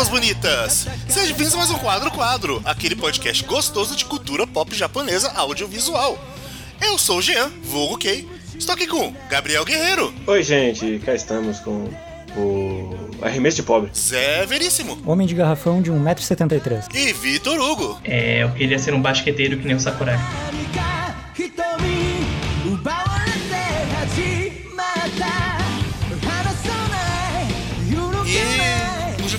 Pessoas bonitas! Sejam bem-vindos a mais um Quadro Quadro, aquele podcast gostoso de cultura pop japonesa audiovisual. Eu sou o Jean, vulgo Kei. Estou aqui com Gabriel Guerreiro. Oi, gente, cá estamos com o arremesso de pobre. Zé Veríssimo. Homem de garrafão de 1,73m. E Vitor Hugo. É, eu queria ser um basqueteiro que nem o Sakurai.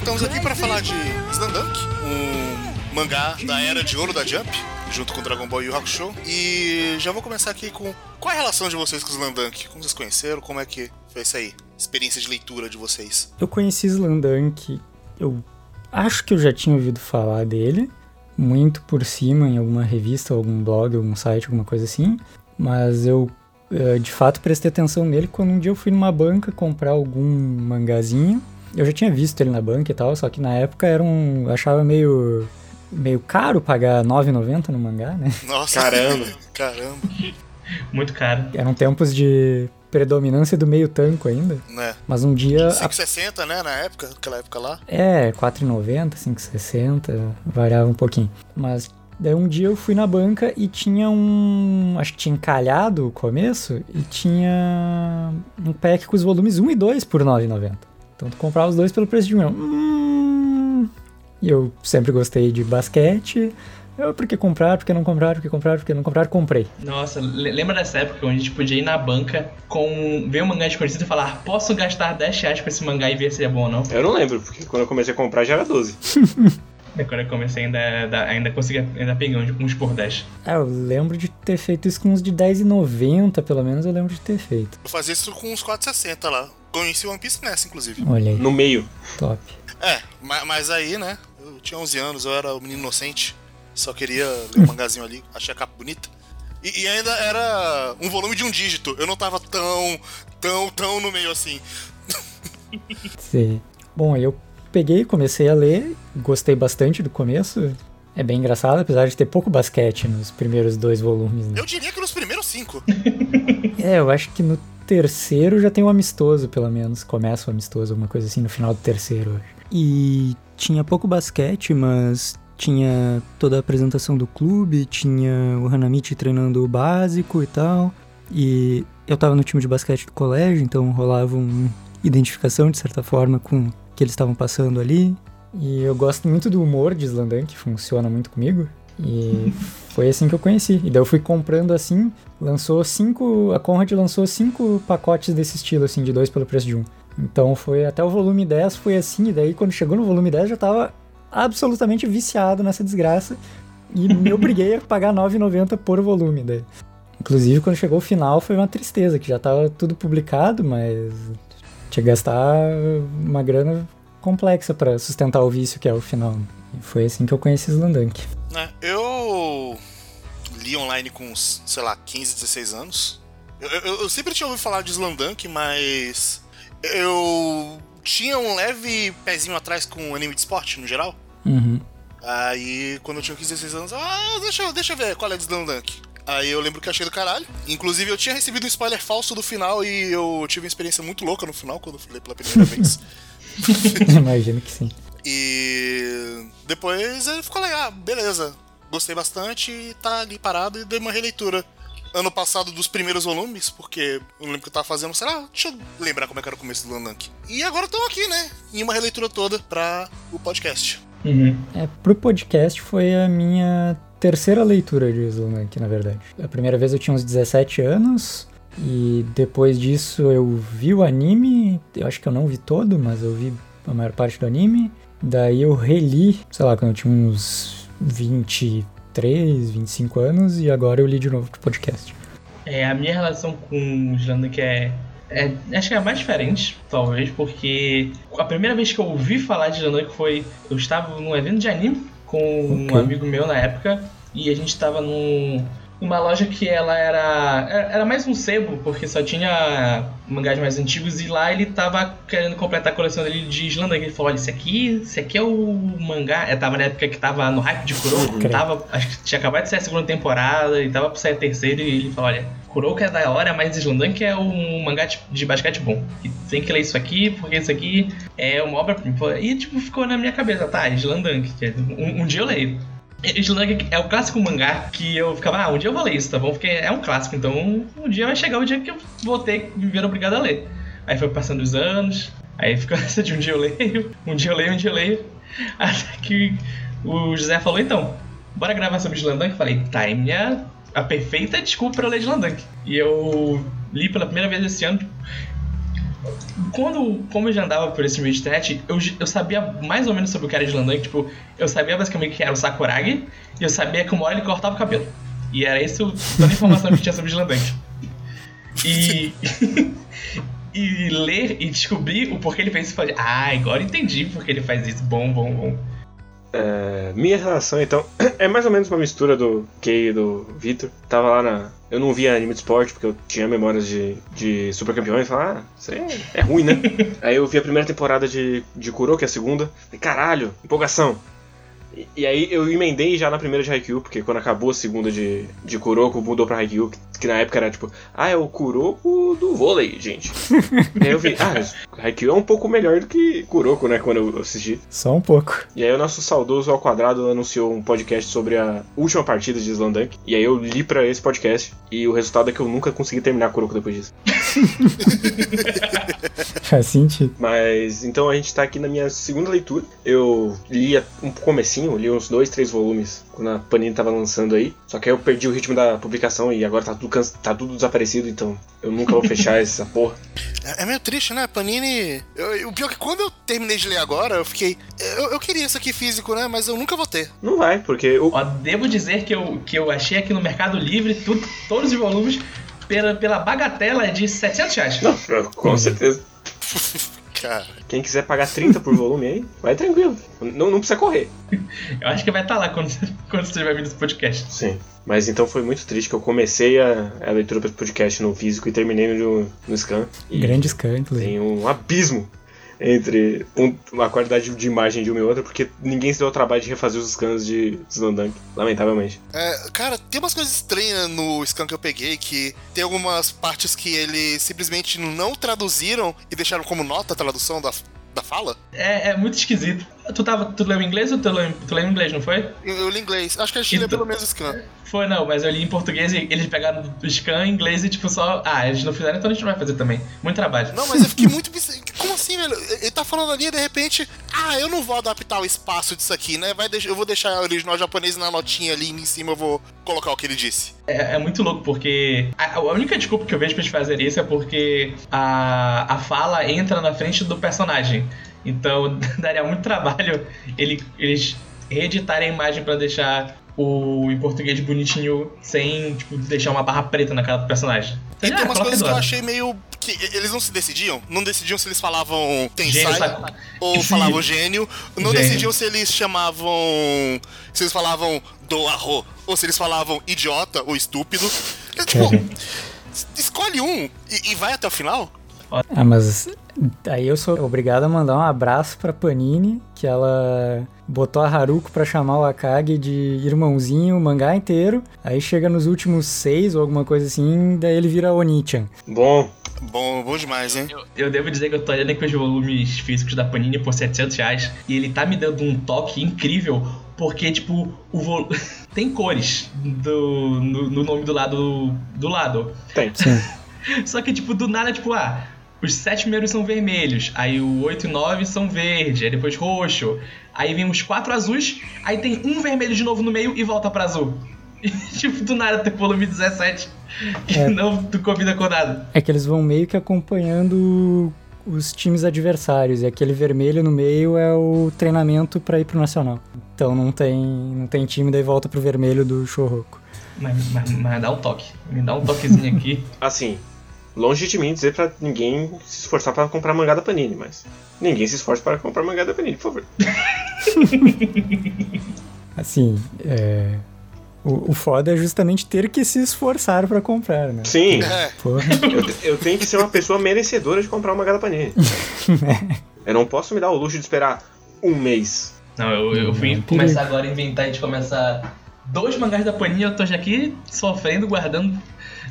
E nos juntamos aqui para falar de Slandunk, um mangá da era de ouro da Jump, junto com Dragon Ball e Yu Hakusho. E já vou começar aqui com qual é a relação de vocês com Slandunk? Como vocês conheceram? Como é que foi isso aí? Experiência de leitura de vocês. Eu conheci Slandunk, eu acho que eu já tinha ouvido falar dele, muito por cima em alguma revista, algum blog, algum site, alguma coisa assim, mas eu eh, de fato prestei atenção nele quando um dia eu fui numa banca comprar algum mangazinho. Eu já tinha visto ele na banca e tal, só que na época era um. Eu achava meio. meio caro pagar R$ 9,90 no mangá, né? Nossa. Caramba. Caramba. Muito caro. Eram tempos de predominância do meio tanco ainda. Né? Mas um dia. a- 5,60, né? Na época, naquela época lá. É, 4,90, 5,60, variava um pouquinho. Mas daí um dia eu fui na banca e tinha um. Acho que tinha encalhado o começo e tinha um pack com os volumes 1 e 2 por 9,90. Então tu comprava os dois pelo preço de um. Hum, e eu sempre gostei de basquete. Eu, por que comprar, por que não comprar, por que comprar, por que não comprar, comprei. Nossa, le- lembra dessa época onde a gente podia ir na banca com ver um mangá desconhecido e falar, posso gastar 10 reais pra esse mangá e ver se é bom ou não? Eu não lembro, porque quando eu comecei a comprar já era 12. É quando eu comecei ainda, da- ainda consegui ainda pegar uns- uns por 10. Ah, eu lembro de ter feito isso com uns de 10,90, pelo menos eu lembro de ter feito. Eu fazia isso com uns 4,60 lá. Conheci One Piece nessa, inclusive. Olha aí, No meio. top. É, ma- mas aí, né? Eu tinha 11 anos, eu era o menino inocente. Só queria ler um mangazinho ali, achei a capa bonita. E, e ainda era um volume de um dígito. Eu não tava tão, tão, tão no meio assim. Sim. Bom, aí eu peguei, comecei a ler, gostei bastante do começo. É bem engraçado, apesar de ter pouco basquete nos primeiros dois volumes. Né? Eu diria que nos primeiros cinco. É, eu acho que no terceiro já tem um amistoso, pelo menos. Começa o amistoso, alguma coisa assim, no final do terceiro. E tinha pouco basquete, mas tinha toda a apresentação do clube, tinha o Hanamichi treinando o básico e tal. E eu tava no time de basquete do colégio, então rolava uma identificação, de certa forma, com o que eles estavam passando ali. E eu gosto muito do humor de Slandan, que funciona muito comigo. E foi assim que eu conheci. E daí eu fui comprando assim, lançou cinco. A Conrad lançou cinco pacotes desse estilo, assim, de dois pelo preço de um. Então foi até o volume 10, foi assim, e daí quando chegou no volume 10 eu já tava absolutamente viciado nessa desgraça. E me obriguei a pagar R$ 9,90 por volume daí. Inclusive, quando chegou o final foi uma tristeza, que já tava tudo publicado, mas tinha que gastar uma grana complexa pra sustentar o vício que é o final. E foi assim que eu conheci Slandunk. Né? Eu li online com uns, sei lá, 15, 16 anos. Eu, eu- eu sempre tinha ouvido falar de Slandunk, mas eu tinha um leve pezinho atrás com anime de esporte, no geral. Uhum. Aí, quando eu tinha 15, 16 anos, ah, deixa, eu- deixa eu ver qual é de Slandunk. Aí eu lembro que eu achei do caralho. Inclusive, eu tinha recebido um spoiler falso do final e eu tive uma experiência muito louca no final, quando eu falei pela primeira vez. Imagino que sim. E depois ele ficou legal, ah, beleza. Gostei bastante e tá ali parado e dei uma releitura. Ano passado dos primeiros volumes, porque eu lembro que eu tava fazendo, sei lá, deixa eu lembrar como é que era o começo do Landank. E agora estão aqui, né? Em uma releitura toda pra o podcast. Uhum. É, pro podcast foi a minha terceira leitura de Slandunk, na verdade. A primeira vez eu tinha uns 17 anos. E depois disso eu vi o anime. Eu acho que eu não vi todo, mas eu vi a maior parte do anime. Daí eu reli, sei lá, quando eu tinha uns 23, 25 anos. E agora eu li de novo pro podcast. É, a minha relação com o Slandunk é, é. Acho que é a mais diferente, talvez, porque a primeira vez que eu ouvi falar de Slandunk foi. Eu estava num evento de anime com um Ok. amigo meu na época, e a gente estava num. Numa loja que ela era. Era mais um sebo, porque só tinha mangás mais antigos, e lá ele tava querendo completar a coleção dele de Slandunk. Ele falou: olha, esse aqui, esse aqui é o mangá. Eu tava na época que tava no hype de Kuroko, Credo. tava, acho que tinha acabado de sair a segunda temporada e tava pra sair a terceira, e ele falou: olha, Kuroko é da hora, mas Slandunk é um mangá de basquete bom. E tem que ler isso aqui, porque isso aqui é uma obra. E tipo, ficou na minha cabeça, tá, Slandunk. Um, um dia eu leio. Slandunk é o clássico mangá que eu ficava, ah, um dia eu vou ler isso, tá bom? Porque é um clássico, então um dia vai chegar o dia que eu vou ter que me ver obrigado a ler. Aí foi passando os anos, aí ficou essa de um dia eu leio, um dia eu leio, um dia eu leio. Até que o José falou, então, bora gravar sobre Slandunk? Falei, tá, é minha a perfeita desculpa para eu ler Slandunk. E eu li pela primeira vez esse ano. Quando, como eu já andava por esse de internet, eu, eu sabia mais ou menos sobre o que era Slandunk. Tipo, eu sabia basicamente que era o Sakuragi e eu sabia que uma hora ele cortava o cabelo. E era isso toda a informação que tinha sobre Slandunk. E. e ler e descobrir o porquê ele fez isso. Falei, ah, agora entendi porque ele faz isso. Bom, bom, bom. É, minha relação, então, é mais ou menos uma mistura do Kei e do Victor. Tava lá na. Eu não via anime de esporte porque eu tinha memórias de, de super campeões. Falei, ah, isso aí é ruim, né? aí eu vi a primeira temporada de, de Kuro, que é a segunda. Falei, caralho, empolgação. E, e, aí eu emendei já na primeira de Haikyuu, porque quando acabou a segunda de, de Kuroko, mudou pra Haikyuu, que, que na época era tipo, ah, é o Kuroko do vôlei, gente. e aí eu vi, ah, Haikyuu é um pouco melhor do que Kuroko, né, quando eu assisti. Só um pouco. E aí o nosso saudoso ao quadrado anunciou um podcast sobre a última partida de Slandunk, e aí eu li pra esse podcast, e o resultado é que eu nunca consegui terminar Kuroko depois disso. Faz sentido. Mas, então a gente tá aqui na minha segunda leitura. Eu li um comecinho, li uns dois, três volumes quando a Panini tava lançando aí. Só que aí eu perdi o ritmo da publicação e agora tá tudo, cansa... tá tudo desaparecido, então eu nunca vou fechar essa porra. É, é meio triste, né? Panini. Eu, o pior é que quando eu terminei de ler agora, eu fiquei. Eu, eu queria isso aqui físico, né? Mas eu nunca vou ter. Não vai, porque. Eu... Ó, devo dizer que eu, que eu achei aqui no Mercado Livre tudo, todos os volumes pela, pela bagatela de 700 reais. Não, com certeza. Cara. Quem quiser pagar 30 por volume aí, vai tranquilo. Não, não precisa correr. Eu acho que vai estar tá lá quando, quando você estiver vindo esse podcast. Sim. Mas então foi muito triste que eu comecei a, a leitura para podcast no físico e terminei no, no scan. E Grande scan, inclusive. Tem um abismo entre um, uma qualidade de imagem de uma e outra, porque ninguém se deu o trabalho de refazer os scans de Slandunk, lamentavelmente. É, cara, tem umas coisas estranhas no scan que eu peguei, que tem algumas partes que eles simplesmente não traduziram e deixaram como nota a tradução da, da fala? É, é muito esquisito. Tu, tava, tu leu inglês ou tu leu, tu leu inglês, não foi? Eu, eu li inglês. Acho que a gente leu pelo menos scan. Foi, não, mas eu li em português e eles pegaram o scan em inglês e tipo só. Ah, eles não fizeram, então a gente não vai fazer também. Muito trabalho. Não, mas eu fiquei muito. Como assim, velho? Ele tá falando ali e de repente. Ah, eu não vou adaptar o espaço disso aqui, né? Vai eu vou deixar o original japonês na notinha ali em cima, eu vou colocar o que ele disse. É, é muito louco, porque. A, a, única desculpa que eu vejo pra eles fazerem isso é porque a, a fala entra na frente do personagem. Então daria muito trabalho ele, eles reeditarem a imagem para deixar o em português bonitinho sem tipo, deixar uma barra preta na cara do personagem. E tem umas coisas que eu achei meio. que eles não se decidiam. Não decidiam se eles falavam Tensai gênio, ou falavam gênio. Não gênio. decidiam se eles chamavam. Se eles falavam do arro ou se eles falavam idiota ou estúpido. É, tipo, escolhe um e, e vai até o final. Ah, mas aí eu sou obrigado a mandar um abraço pra Panini, que ela botou a Haruko pra chamar o Akagi de irmãozinho o mangá inteiro. Aí chega nos últimos seis ou alguma coisa assim, daí ele vira Onichan. Bom. Bom, bom demais, hein? Eu, eu, devo dizer que eu tô olhando aqui os volumes físicos da Panini por 700 reais e ele tá me dando um toque incrível porque, tipo, o vol... tem cores do, no, no, nome do lado do lado. Tem. Sim. Só que, tipo, do nada, tipo, ah, os sete primeiros são vermelhos, aí o 8 e 9 são verde, aí depois roxo, aí vem os quatro azuis, aí tem um vermelho de novo no meio e volta pra azul. E, tipo, do nada tem volume 17 e é. não tu convida com nada. É que eles vão meio que acompanhando os times adversários, e aquele vermelho no meio é o treinamento para ir pro Nacional. Então não tem, não tem time, daí volta pro vermelho do Chorroco. Mas, mas, mas dá um toque, me dá um toquezinho aqui. Assim, Longe de mim dizer para ninguém se esforçar para comprar mangá da Panini, mas ninguém se esforça para comprar mangá da Panini, por favor. assim, é... o, o foda é justamente ter que se esforçar para comprar, né? Sim. É. Eu, eu, tenho que ser uma pessoa merecedora de comprar o mangá da Panini. eu não posso me dar o luxo de esperar um mês. Não, eu, eu fui começar agora a inventar de começar dois mangás da Panini, eu tô já aqui sofrendo, guardando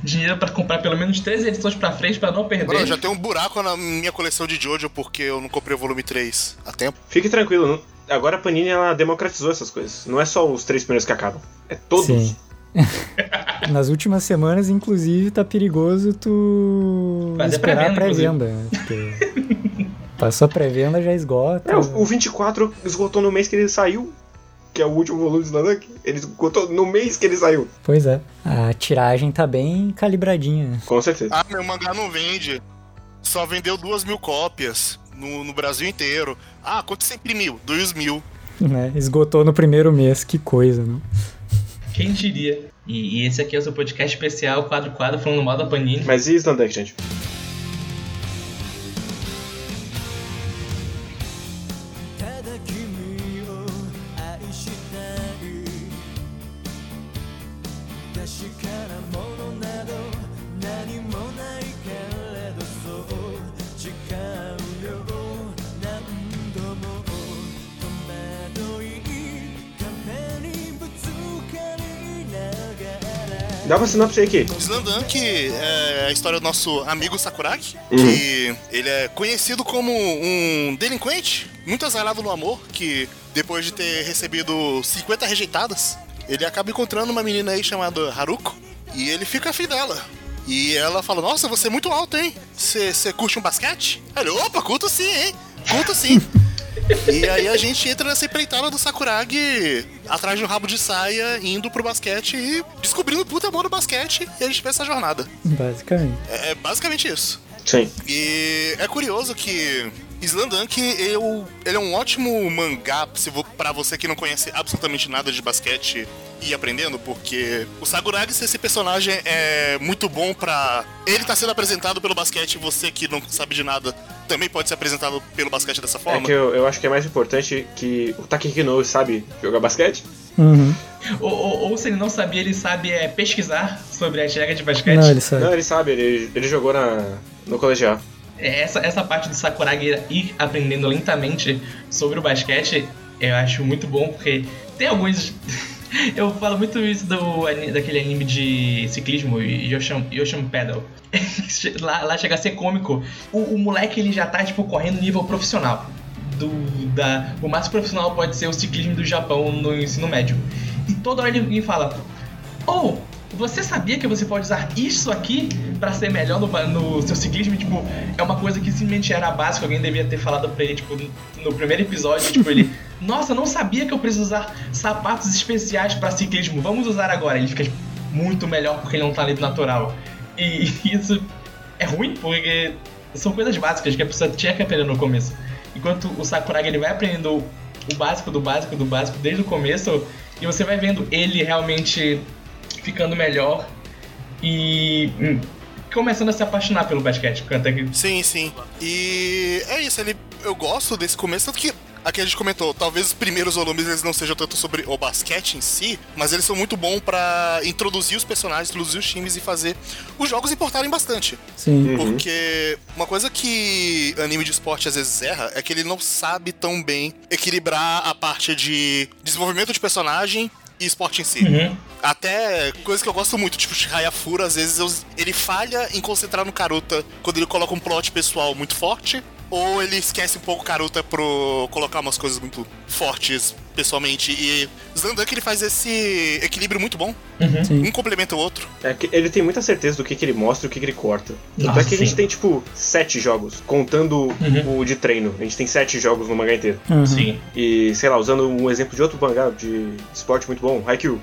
dinheiro pra comprar pelo menos três edições pra frente pra não perder. Mano, já tem um buraco na minha coleção de Jojo porque eu não comprei o volume 3 a tempo. Fique tranquilo, não- agora a Panini ela democratizou essas coisas. Não é só os três primeiros que acabam. É todos. Sim. Nas últimas semanas, inclusive, tá perigoso tu Fazer esperar a pré-venda? Porque passou a pré-venda, já esgota. É, o, o 24 esgotou no mês que ele saiu. Que é o último volume do Slandank. Ele esgotou no mês que ele saiu. Pois é. A tiragem tá bem calibradinha. Com certeza. Ah, meu mangá não vende. Só vendeu duas mil cópias no, no Brasil inteiro. Ah, quanto você imprimiu? Dois mil. Né? Esgotou no primeiro mês, que coisa, né? Quem diria? E, e esse aqui é o seu podcast especial, quadro quadro, falando mal da Panini. Mas e Slandank, gente? Uma sinopse aí aqui. Slandunk é a história do nosso amigo Sakuragi, que ele é conhecido como um delinquente, muito azarado no amor, que depois de ter recebido 50 rejeitadas, ele acaba encontrando uma menina aí chamada Haruko, e ele fica afim dela. E ela fala, nossa, você é muito alto, hein? Você você curte um basquete? Aí Ele, opa, curto sim, hein? Curto sim. E aí a gente entra nessa empreitada do Sakuragi atrás de um rabo de saia, indo pro basquete e descobrindo o puta amor do basquete e a gente vê essa jornada. Basicamente. É, é basicamente isso. Sim. E é curioso que Slandunk, eu, ele é um ótimo mangá pra você que não conhece absolutamente nada de basquete e ir aprendendo, porque o Sakuragi, esse personagem é muito bom pra... Ele tá sendo apresentado pelo basquete e você que não sabe de nada também pode ser apresentado pelo basquete dessa É forma. que eu, eu acho que é mais importante que o Takehiko Inoue sabe jogar basquete. Uhum. Ou, ou- ou se ele não sabia, ele sabe é, pesquisar sobre as regras de basquete. Não, ele sabe. Não, ele sabe, ele, ele jogou na, no colegial. É, Essa, essa parte do Sakuragi ir aprendendo lentamente sobre o basquete, eu acho muito bom, porque tem alguns. eu falo muito isso do, daquele anime de ciclismo, Yosham Pedal. lá, lá chega a ser cômico. O, o moleque ele já tá, tipo, correndo nível profissional. Do, da, o máximo profissional pode ser o ciclismo do Japão no ensino médio. E toda hora ele, fala: Oh, você sabia que você pode usar isso aqui pra ser melhor no, no seu ciclismo? Tipo, é uma coisa que simplesmente era básica, alguém devia ter falado pra ele, tipo, no primeiro episódio, tipo, ele, nossa, não sabia que eu preciso usar sapatos especiais pra ciclismo, vamos usar agora. Ele fica tipo, muito melhor porque ele é um talento natural. E isso é ruim, porque são coisas básicas que a pessoa tinha que aprender no começo. Enquanto o Sakuragi ele vai aprendendo o básico do básico do básico desde o começo, e você vai vendo ele realmente ficando melhor e hum, começando a se apaixonar pelo basquete. Até que Sim, sim. E é isso, ele, eu gosto desse começo, tanto que aqui a gente comentou, talvez os primeiros volumes eles não sejam tanto sobre o basquete em si, mas eles são muito bons pra introduzir os personagens, introduzir os times e fazer os jogos importarem bastante. Sim. Porque uma coisa que anime de esporte às vezes erra é que ele não sabe tão bem equilibrar a parte de desenvolvimento de personagem e esporte em si. Até coisa que eu gosto muito, tipo Hayafura, às vezes eu- ele falha em concentrar no Karuta quando ele coloca um plot pessoal muito forte, ou ele esquece um pouco o Karuta pro colocar umas coisas muito fortes pessoalmente. E Zandak ele faz esse equilíbrio muito bom. Sim. Um complementa o outro. É que ele tem muita certeza do que, que ele mostra e o que, que ele corta. Tanto é que a gente tem, tipo, sete jogos, contando o de treino. A gente tem sete jogos no mangá inteiro. Uhum. sim. E, sei lá, usando um exemplo de outro mangá de esporte muito bom, Haikyuu.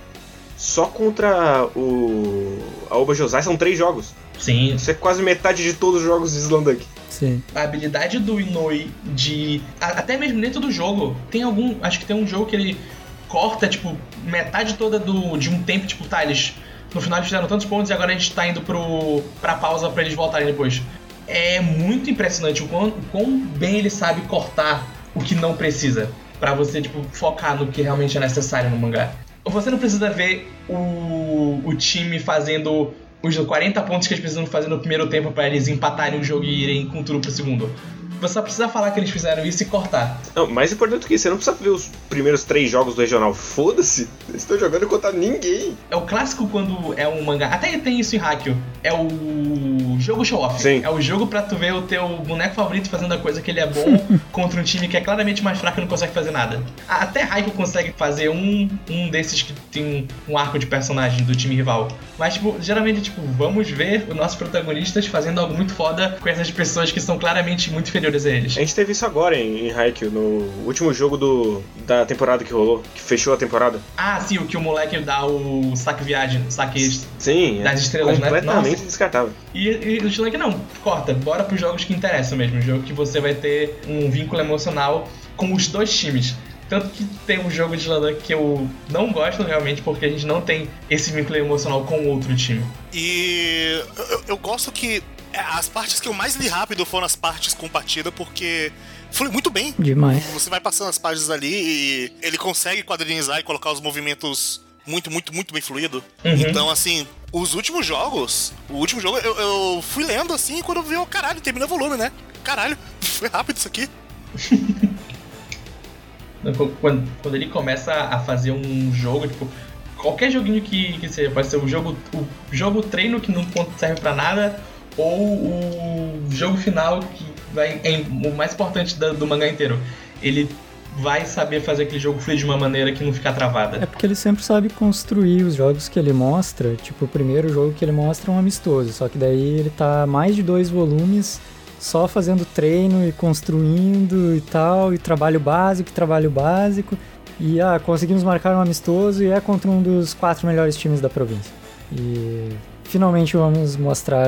Só contra o. A Oba Josai são três jogos. Sim, Isso é quase metade de todos os jogos de Slandunk. Sim. a habilidade do Inoue de. Até mesmo dentro do jogo. Tem algum. Acho que tem um jogo que ele corta, tipo, metade toda do, de um tempo, tipo, tá, eles. No final eles fizeram tantos pontos e agora a gente tá indo pro, pra pausa pra eles voltarem depois. É muito impressionante o quão, o quão bem ele sabe cortar o que não precisa. Pra você, tipo, focar no que realmente é necessário no mangá. Você não precisa ver o, o time fazendo os 40 pontos que eles precisam fazer no primeiro tempo pra eles empatarem o jogo e irem com tudo pro segundo. Você só precisa falar que eles fizeram isso e cortar. Não, mais importante do que isso, você não precisa ver os primeiros três jogos do regional. Foda-se, eles estão jogando contra ninguém. É o clássico quando é um mangá. Até tem isso em Haikyuu. É o jogo show-off. Sim. É o jogo pra tu ver o teu boneco favorito fazendo a coisa que ele é bom contra um time que é claramente mais fraco e não consegue fazer nada. Até Haikyuu consegue fazer um, um desses que tem um arco de personagem do time rival. Mas, tipo, geralmente, tipo, vamos ver os nossos protagonistas fazendo algo muito foda com essas pessoas que são claramente muito inferiores a eles. A gente teve isso agora em, em Haikyuu, no último jogo do, da temporada que rolou, que fechou a temporada. Ah, sim, o que o moleque dá o saque viagem, saque Sim, Das é estrelas, né? completamente Nossa. descartável. E, e o Slank não, corta, bora pros jogos que interessam mesmo. Jogo que você vai ter um vínculo emocional com os dois times. Tanto que tem um jogo de Slank que eu não gosto realmente, porque a gente não tem esse vínculo emocional com o outro time. E eu, eu- gosto que as partes que eu mais li rápido foram as partes com partida, porque foi muito bem. Demais. Você vai passando as páginas ali e ele consegue quadrinizar e colocar os movimentos muito, muito, muito bem fluido. Uhum. Então, assim, os últimos jogos, o último jogo, eu, eu fui lendo assim quando eu vi, oh, caralho, termina o volume, né? Caralho, foi rápido isso aqui. Quando, quando ele começa a fazer um jogo, tipo, qualquer joguinho que, que seja, pode ser o jogo, o jogo treino que não serve pra nada, ou o jogo final que vai é o mais importante da- do mangá inteiro. Ele vai saber fazer aquele jogo fluir de uma maneira que não fica travada. É porque ele sempre sabe construir os jogos que ele mostra. Tipo, o primeiro jogo que ele mostra é um amistoso, só que daí ele tá mais de dois volumes só fazendo treino e construindo e tal, e trabalho básico, trabalho básico. E ah, conseguimos marcar um amistoso e é contra um dos quatro melhores times da província. E finalmente vamos mostrar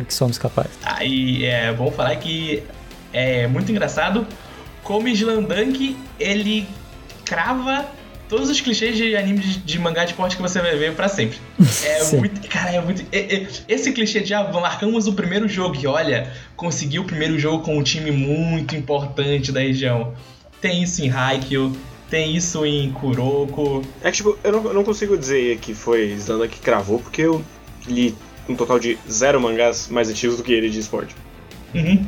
o que somos capazes. Aí é bom falar que é muito engraçado como Slandunk ele crava todos os clichês de anime de, de mangá de esporte que você vai ver pra sempre. É Sim. muito. Cara, é muito. é- é- esse clichê de ah, marcamos o primeiro jogo e olha, conseguiu o primeiro jogo com um time muito importante da região. Tem isso em Haikyuu, tem isso em Kuroko. É que, tipo, eu não, eu não consigo dizer que foi Slanda que cravou, porque eu li um total de zero mangás mais antigos do que ele de esporte. Uhum.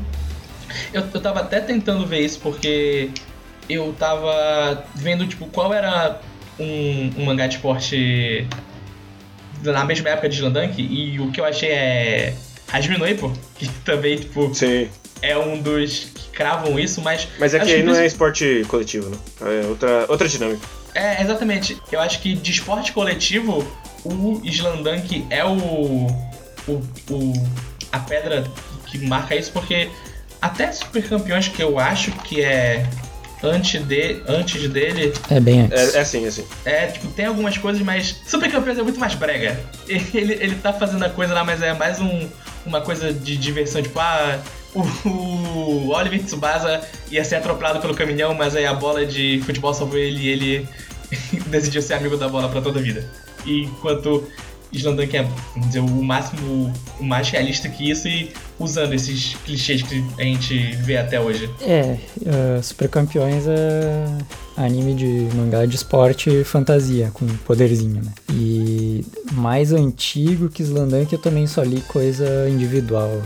Eu, eu tava até tentando ver isso porque eu tava vendo, tipo, qual era um, um mangá de esporte na mesma época de Slandunk e o que eu achei é Hajime Ippo, que também, tipo, Sim. é um dos que cravam isso, mas... Mas é que aí não é esporte coletivo, né? É outra, outra dinâmica. É, exatamente. Eu acho que de esporte coletivo, o Slandunk é o, o, o- a pedra que marca isso, porque até Super Campeões, que eu acho que é antes, de, antes dele, É bem antes. É, é assim, é assim. é, tipo, tem algumas coisas, mas Super Campeões é muito mais brega. Ele, ele tá fazendo a coisa lá, mas é mais um, uma coisa de diversão, tipo, ah, o, o Oliver Tsubasa ia ser atropelado pelo caminhão, mas aí a bola de futebol salvou ele e ele decidiu ser amigo da bola pra toda a vida. Enquanto é, vamos dizer, o máximo, o mais realista que isso e usando esses clichês que a gente vê até hoje. É, uh, Super Campeões é anime de mangá de esporte e fantasia, com poderzinho, né? E mais antigo que Slandunk eu também só li coisa individual.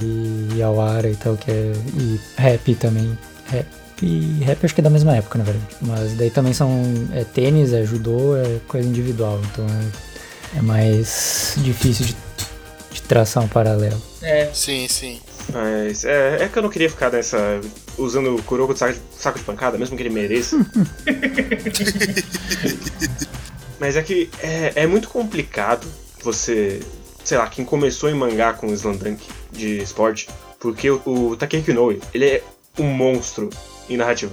Li Yawara e tal, que é. E rap também. Rap e rap acho que é da mesma época, na verdade. Mas daí também são. É tênis, é judô, é coisa individual. Então é, é mais difícil de, de traçar um paralelo. É, Sim, sim. Mas é, é que eu não queria ficar nessa. usando o Kuroko de saco, de saco de pancada, mesmo que ele mereça. Mas é que é, é muito complicado você. Sei lá, quem começou em mangá com o Slandunk de esporte, porque o, o Inoue, ele é um monstro em narrativa.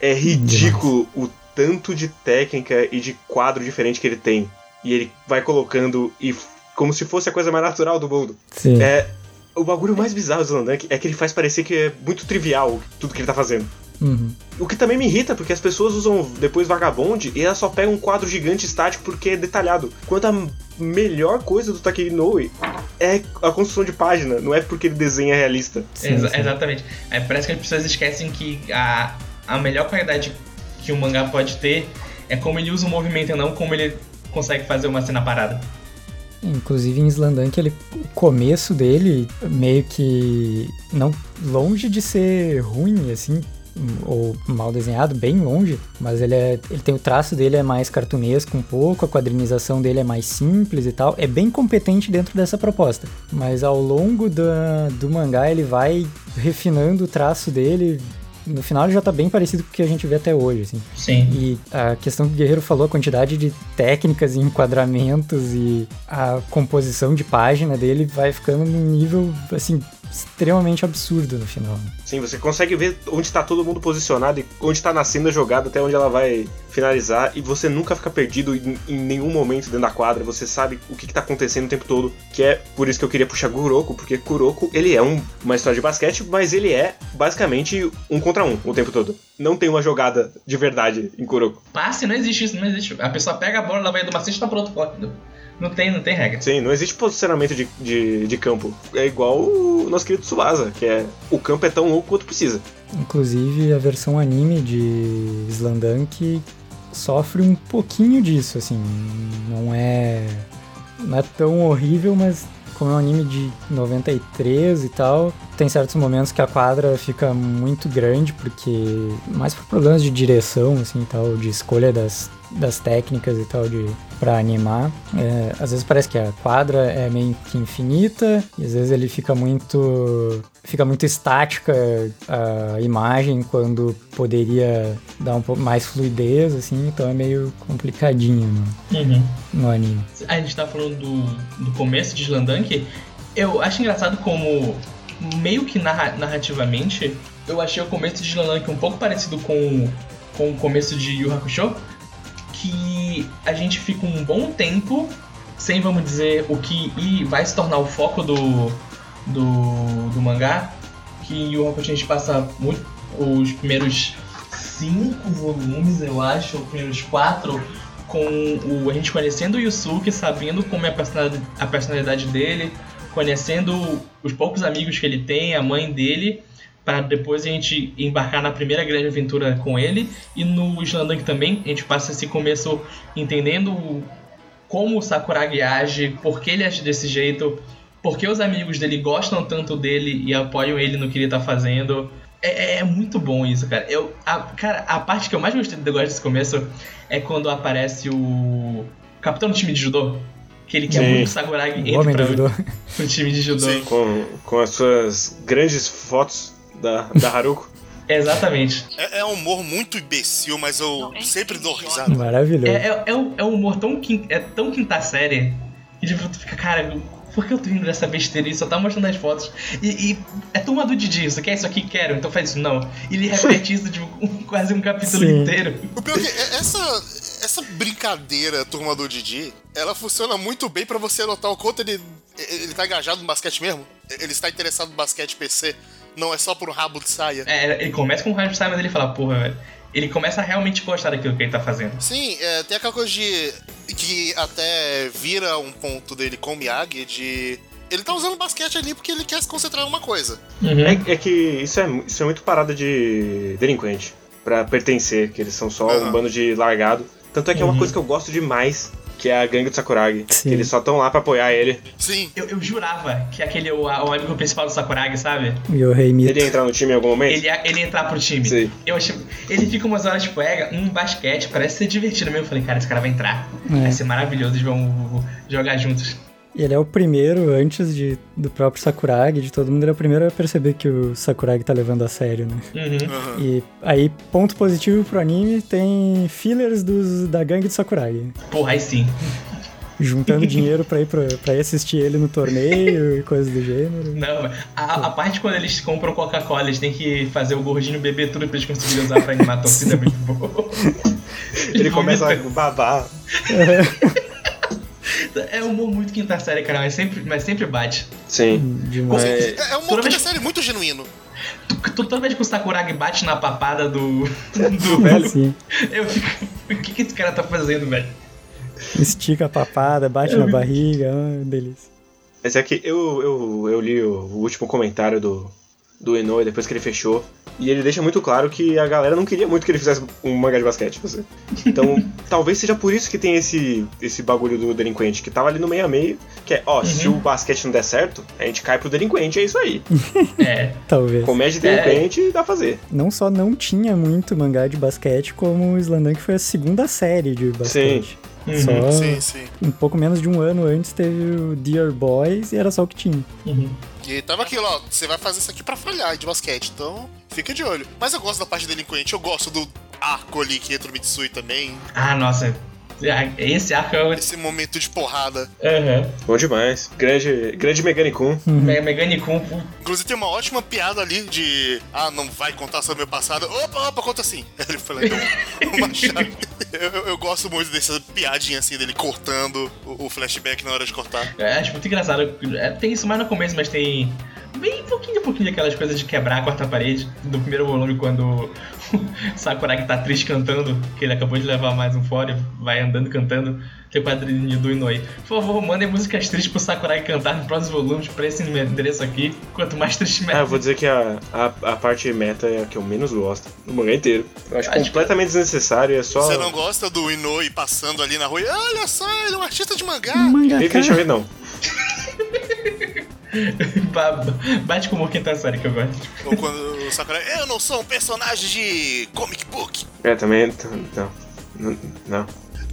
É ridículo o tanto de técnica e de quadro diferente que ele tem. E ele vai colocando e como se fosse a coisa mais natural do mundo. Sim. É, o bagulho mais bizarro do Slandunk é que ele faz parecer que é muito trivial tudo que ele tá fazendo. Uhum. O que também me irrita, porque as pessoas usam depois Vagabond e elas só pegam um quadro gigante estático porque é detalhado. Quando a melhor coisa do Takei Inoue é a construção de página, não é porque ele desenha realista. Sim, Exa- sim. Exatamente. Aí parece que as pessoas esquecem que a, a melhor qualidade que um mangá pode ter é como ele usa o movimento e não como ele consegue fazer uma cena parada. Inclusive em Slandunk, ele, o começo dele meio que não longe de ser ruim, assim, ou mal desenhado, bem longe, mas ele é, ele tem o traço dele é mais cartunesco um pouco, a quadrinização dele é mais simples e tal, é bem competente dentro dessa proposta. Mas ao longo da, do mangá ele vai refinando o traço dele, no final ele já tá bem parecido com o que a gente vê até hoje, assim. Sim. E a questão que o Guerreiro falou, a quantidade de técnicas e enquadramentos e a composição de página dele vai ficando num nível, assim, extremamente absurdo no final. Sim, você consegue ver onde está todo mundo posicionado e onde está nascendo a jogada até onde ela vai finalizar e você nunca fica perdido em, em nenhum momento dentro da quadra, você sabe o que, está acontecendo o tempo todo, que é por isso que eu queria puxar Kuroko, porque Kuroko, ele é um- uma história de basquete, mas ele é basicamente um contra um o tempo todo. Não tem uma jogada de verdade em Kuroko. Passe não existe isso, não existe. A pessoa pega a bola, ela vai de uma cesta tá pro outro lado. Não tem, não tem regra. Sim, não existe posicionamento de, de, de campo. É igual o nosso querido Tsubasa, que é o campo é tão louco quanto precisa. Inclusive a versão anime de Slandunk sofre um pouquinho disso, assim, não é não é tão horrível, mas como é um anime de 93 e tal, tem certos momentos que a quadra fica muito grande porque mais por problemas de direção assim, tal, de escolha das, das técnicas e tal de para animar. É, às vezes parece que a quadra é meio que infinita e às vezes ele fica muito fica muito estática a imagem quando poderia dar um pouco mais fluidez assim, então é meio complicadinho no, Uhum. no anime. A gente tá falando do, do começo de Slandunk. Eu acho engraçado como, meio que narra- narrativamente, eu achei o começo de Slandunk um pouco parecido com, com o começo de Yu Hakusho. Que a gente fica um bom tempo sem, vamos dizer, o que vai se tornar o foco do, do, do mangá. Que Yu Hakusho a gente passa muito, os primeiros cinco volumes, eu acho, os primeiros quatro, com o, a gente conhecendo o Yusuke, sabendo como é a personalidade, a personalidade dele, conhecendo os poucos amigos que ele tem, a mãe dele, para depois a gente embarcar na primeira grande aventura com ele. E no Slandunk também, a gente passa esse começo entendendo como o Sakuragi age, por que ele age desse jeito, por que os amigos dele gostam tanto dele e apoiam ele no que ele tá fazendo. É, é muito bom isso, cara. Eu, a, cara, a parte que eu mais gostei do negócio desse começo é quando aparece o capitão do time de judô. Que ele quer Sim. muito que o Sakuragi entre pra, pro time de judô. Sim. Com, com as suas grandes fotos da, da Haruko. Exatamente. É, é um humor muito imbecil, mas eu sempre dou risada. Maravilhoso. É, é, é um, é um humor tão, é tão quinta série que tipo, tu fica, cara, por que eu tô rindo dessa besteira? Ele só tá mostrando as fotos. E, e é turma do Didi, você quer isso aqui? Quero, então faz isso. Não. E ele repete isso, tipo, um- quase um capítulo Sim. inteiro. O pior é que é- essa, essa brincadeira, turma do Didi, ela funciona muito bem pra você notar o quanto ele, ele tá engajado no basquete mesmo. Ele está interessado no basquete PC, não é só por um rabo de saia. É, ele começa com o Rádio Simon e ele fala, porra, velho. Ele começa a realmente gostar daquilo que ele tá fazendo. Sim, é, tem aquela coisa de. que até vira um ponto dele com o Miyagi de. Ele tá usando basquete ali porque ele quer se concentrar em uma coisa. Uhum. É, é que isso é, isso é muito parada de delinquente. Pra pertencer, que eles são só Aham. um bando de largado. Tanto é que é uma Uhum. coisa que eu gosto demais, que é a gangue do Sakuragi. Sim. Que eles só estão lá pra apoiar ele. Sim, Eu, eu jurava que aquele é o, o amigo principal do Sakuragi, sabe? E o Rei Mito. Ele ia entrar no time em algum momento? Ele, ia- ele ia entrar pro time. Sim. Eu achei, ele fica umas horas, tipo, pega um basquete, parece ser divertido mesmo. Eu falei, cara, esse cara vai entrar. É. Vai ser maravilhoso, eles vão jogar juntos. E ele é o primeiro, antes de, do próprio Sakuragi, de todo mundo, ele é o primeiro a perceber que o Sakuragi tá levando a sério, né? Uhum. aham. E aí, ponto positivo pro anime, tem fillers dos, da gangue do Sakuragi. Porra, aí sim. Juntando dinheiro pra ir, pra, pra ir assistir ele no torneio e coisas do gênero. Não, a, a parte quando eles compram Coca-Cola, eles têm que fazer o gordinho beber tudo pra eles conseguirem usar pra animar a torcida, é muito bom. Ele começa a babar. É um humor muito quinta série, cara, mas sempre, mas sempre bate. Sim. Demais. É, É, é um de vez- série muito genuíno. Toda vez que o Sakuragi bate na papada do. do velho, Sim. eu fico. O que, que esse cara tá fazendo, velho? Estica a papada, bate na barriga, ah, delícia. Mas é que eu, eu, eu li o último comentário do, do Inoue depois que ele fechou. E ele deixa muito claro que a galera não queria muito que ele fizesse um mangá de basquete. Você. Então, talvez seja por isso que tem esse, esse bagulho do delinquente, que tava ali no meio a meio, que é, ó, se o basquete não der certo, a gente cai pro delinquente, é isso aí. É. Talvez. Comédia de delinquente dá pra fazer. Não só não tinha muito mangá de basquete, como o Slandunk foi a segunda série de basquete. Uhum. Só Sim, sim. um pouco menos de um ano antes teve o Dear Boys e era só o que tinha. Uhum. E tava aquilo, ó, você vai fazer isso aqui pra falhar de basquete, então fica de olho. Mas eu gosto da parte delinquente, eu gosto do arco ali que entra o Mitsui também. Ah, nossa. Esse arco é o. Esse momento de porrada. Aham. Bom demais. Grande, grande Meganicum. Me- Meganicum. Inclusive tem uma ótima piada ali de. Ah, não vai contar sobre o meu passado. Opa, opa, conta sim. Ele foi lá e deu uma chave. Eu, eu- eu gosto muito dessa piadinha assim dele cortando o, o flashback na hora de cortar. É, acho muito engraçado. É, tem isso mais no começo, mas tem bem pouquinho a pouquinho aquelas coisas de quebrar a quarta parede do primeiro volume quando o Sakuragi tá triste cantando, que ele acabou de levar mais um fora, vai andando cantando. Tem o quadrinho do Inoue. Por favor, mandem músicas tristes pro Sakuragi cantar nos próximos volumes pra esse endereço aqui. Quanto mais triste, Ah, melhor. eu vou dizer que a, a, a parte meta é a que eu menos gosto no mangá inteiro. Eu acho Acho que- completamente desnecessário, é só. Você não gosta do Inoue passando ali na rua e olha só, ele é um artista de mangá. Mangá, Definitivamente não. Ba- Bate com o quinta série que eu gosto. Ou quando o Sakurai, eu não sou um personagem de comic book. É, também. Não. Não. não.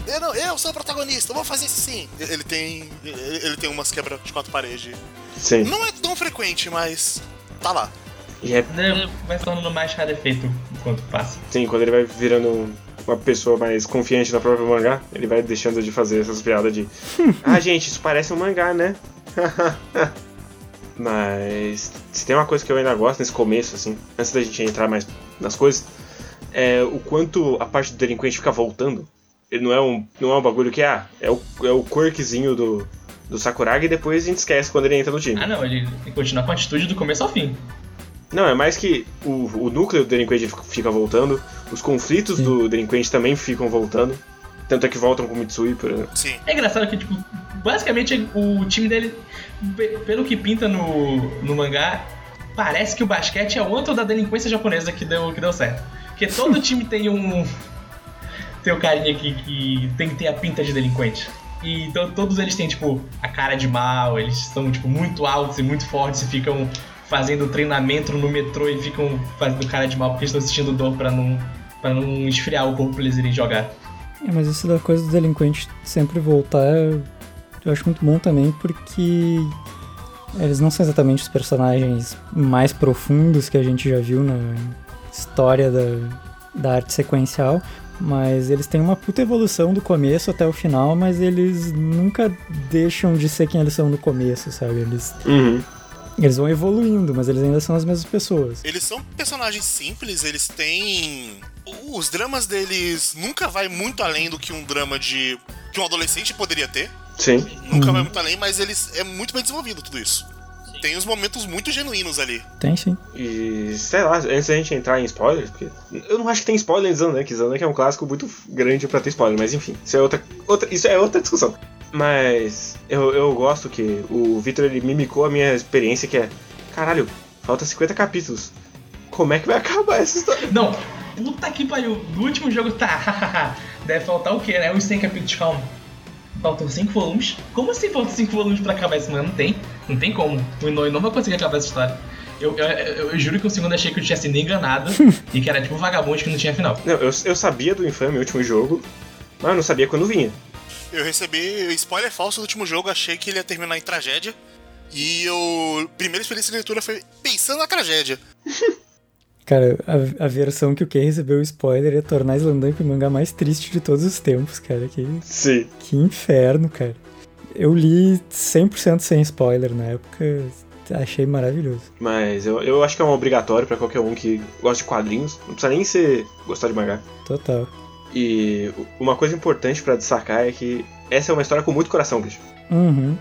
Eu, não, eu sou o protagonista, eu vou fazer isso sim. Ele tem. Ele, tem umas quebras de quatro paredes. Sim. Não é tão frequente, mas. tá lá. E é Vai se tornando mais rarefeito enquanto passa. Sim, quando ele vai virando uma pessoa mais confiante na própria mangá, ele vai deixando de fazer essas piadas de Ah, gente, isso parece um mangá, né? Mas se tem uma coisa que eu ainda gosto nesse começo, assim, antes da gente entrar mais nas coisas, é o quanto a parte do delinquente fica voltando. Ele não é um, não é um bagulho que, ah, é o, é o quirkzinho do, do Sakuragi e depois a gente esquece quando ele entra no time. Ah não, ele continua com a atitude do começo ao fim. Não, é mais que o, o núcleo do delinquente fica voltando, os conflitos do delinquente também ficam voltando. Tanto é que voltam com o Mitsui, por exemplo. Sim. É engraçado que, tipo, basicamente o time dele, pe- pelo que pinta no, no mangá, parece que o basquete é o outro da delinquência japonesa que deu, que deu certo. Porque todo time tem um. Tem o carinha que, que tem que ter a pinta de delinquente. E então, todos eles têm, tipo, a cara de mal, eles são, tipo, muito altos e muito fortes e ficam fazendo treinamento no metrô e ficam fazendo cara de mal porque estão sentindo dor pra não, pra não esfriar o corpo pra eles irem jogar. É, mas isso da coisa do delinquente sempre voltar, eu acho muito bom também, porque eles não são exatamente os personagens mais profundos que a gente já viu na história da, da arte sequencial, mas eles têm uma puta evolução do começo até o final, mas eles nunca deixam de ser quem eles são no começo, sabe? Eles, Uhum. eles vão evoluindo, mas eles ainda são as mesmas pessoas. Eles são personagens simples, eles têm. Os dramas deles nunca vai muito além do que um drama de. que um adolescente poderia ter. Sim. Nunca vai muito além, mas eles é muito bem desenvolvido tudo isso. Tem uns momentos muito genuínos ali. Tem sim. E sei lá, antes da gente entrar em spoilers, porque eu não acho que tem spoiler em Zandank. Zandank é um clássico muito grande pra ter spoiler, mas enfim, isso é outra, outra, isso é outra discussão. Mas eu, eu gosto que o Victor ele mimicou a minha experiência, que é: caralho, falta 50 capítulos. Como é que vai acabar essa história? Não, puta que pariu. Do último jogo tá. Deve faltar o quê, né? Os 100 capítulos. Calma. Faltam 5 volumes? Como assim faltam 5 volumes pra acabar esse mano? Não tem. Não tem como. O Inoue não vai conseguir acabar essa história. Eu, eu, eu- eu juro que o segundo achei que eu tinha sido enganado e que era tipo um vagabundo que não tinha final. Não, eu, eu sabia do infame último jogo, mas eu não sabia quando vinha. Eu recebi spoiler falso do último jogo, achei que ele ia terminar em tragédia. E eu. Primeira experiência de leitura foi pensando na tragédia. Cara, a, a versão que o Ken recebeu o spoiler ia tornar Slandunk o mangá mais triste de todos os tempos, cara. Que, Sim. que inferno, cara. Eu li 100% sem spoiler na época, achei maravilhoso. Mas eu, eu acho que é um obrigatório pra qualquer um que gosta de quadrinhos. Não precisa nem ser gostar de mangá. Total. E uma coisa importante pra destacar é que essa é uma história com muito coração, bicho. Uhum.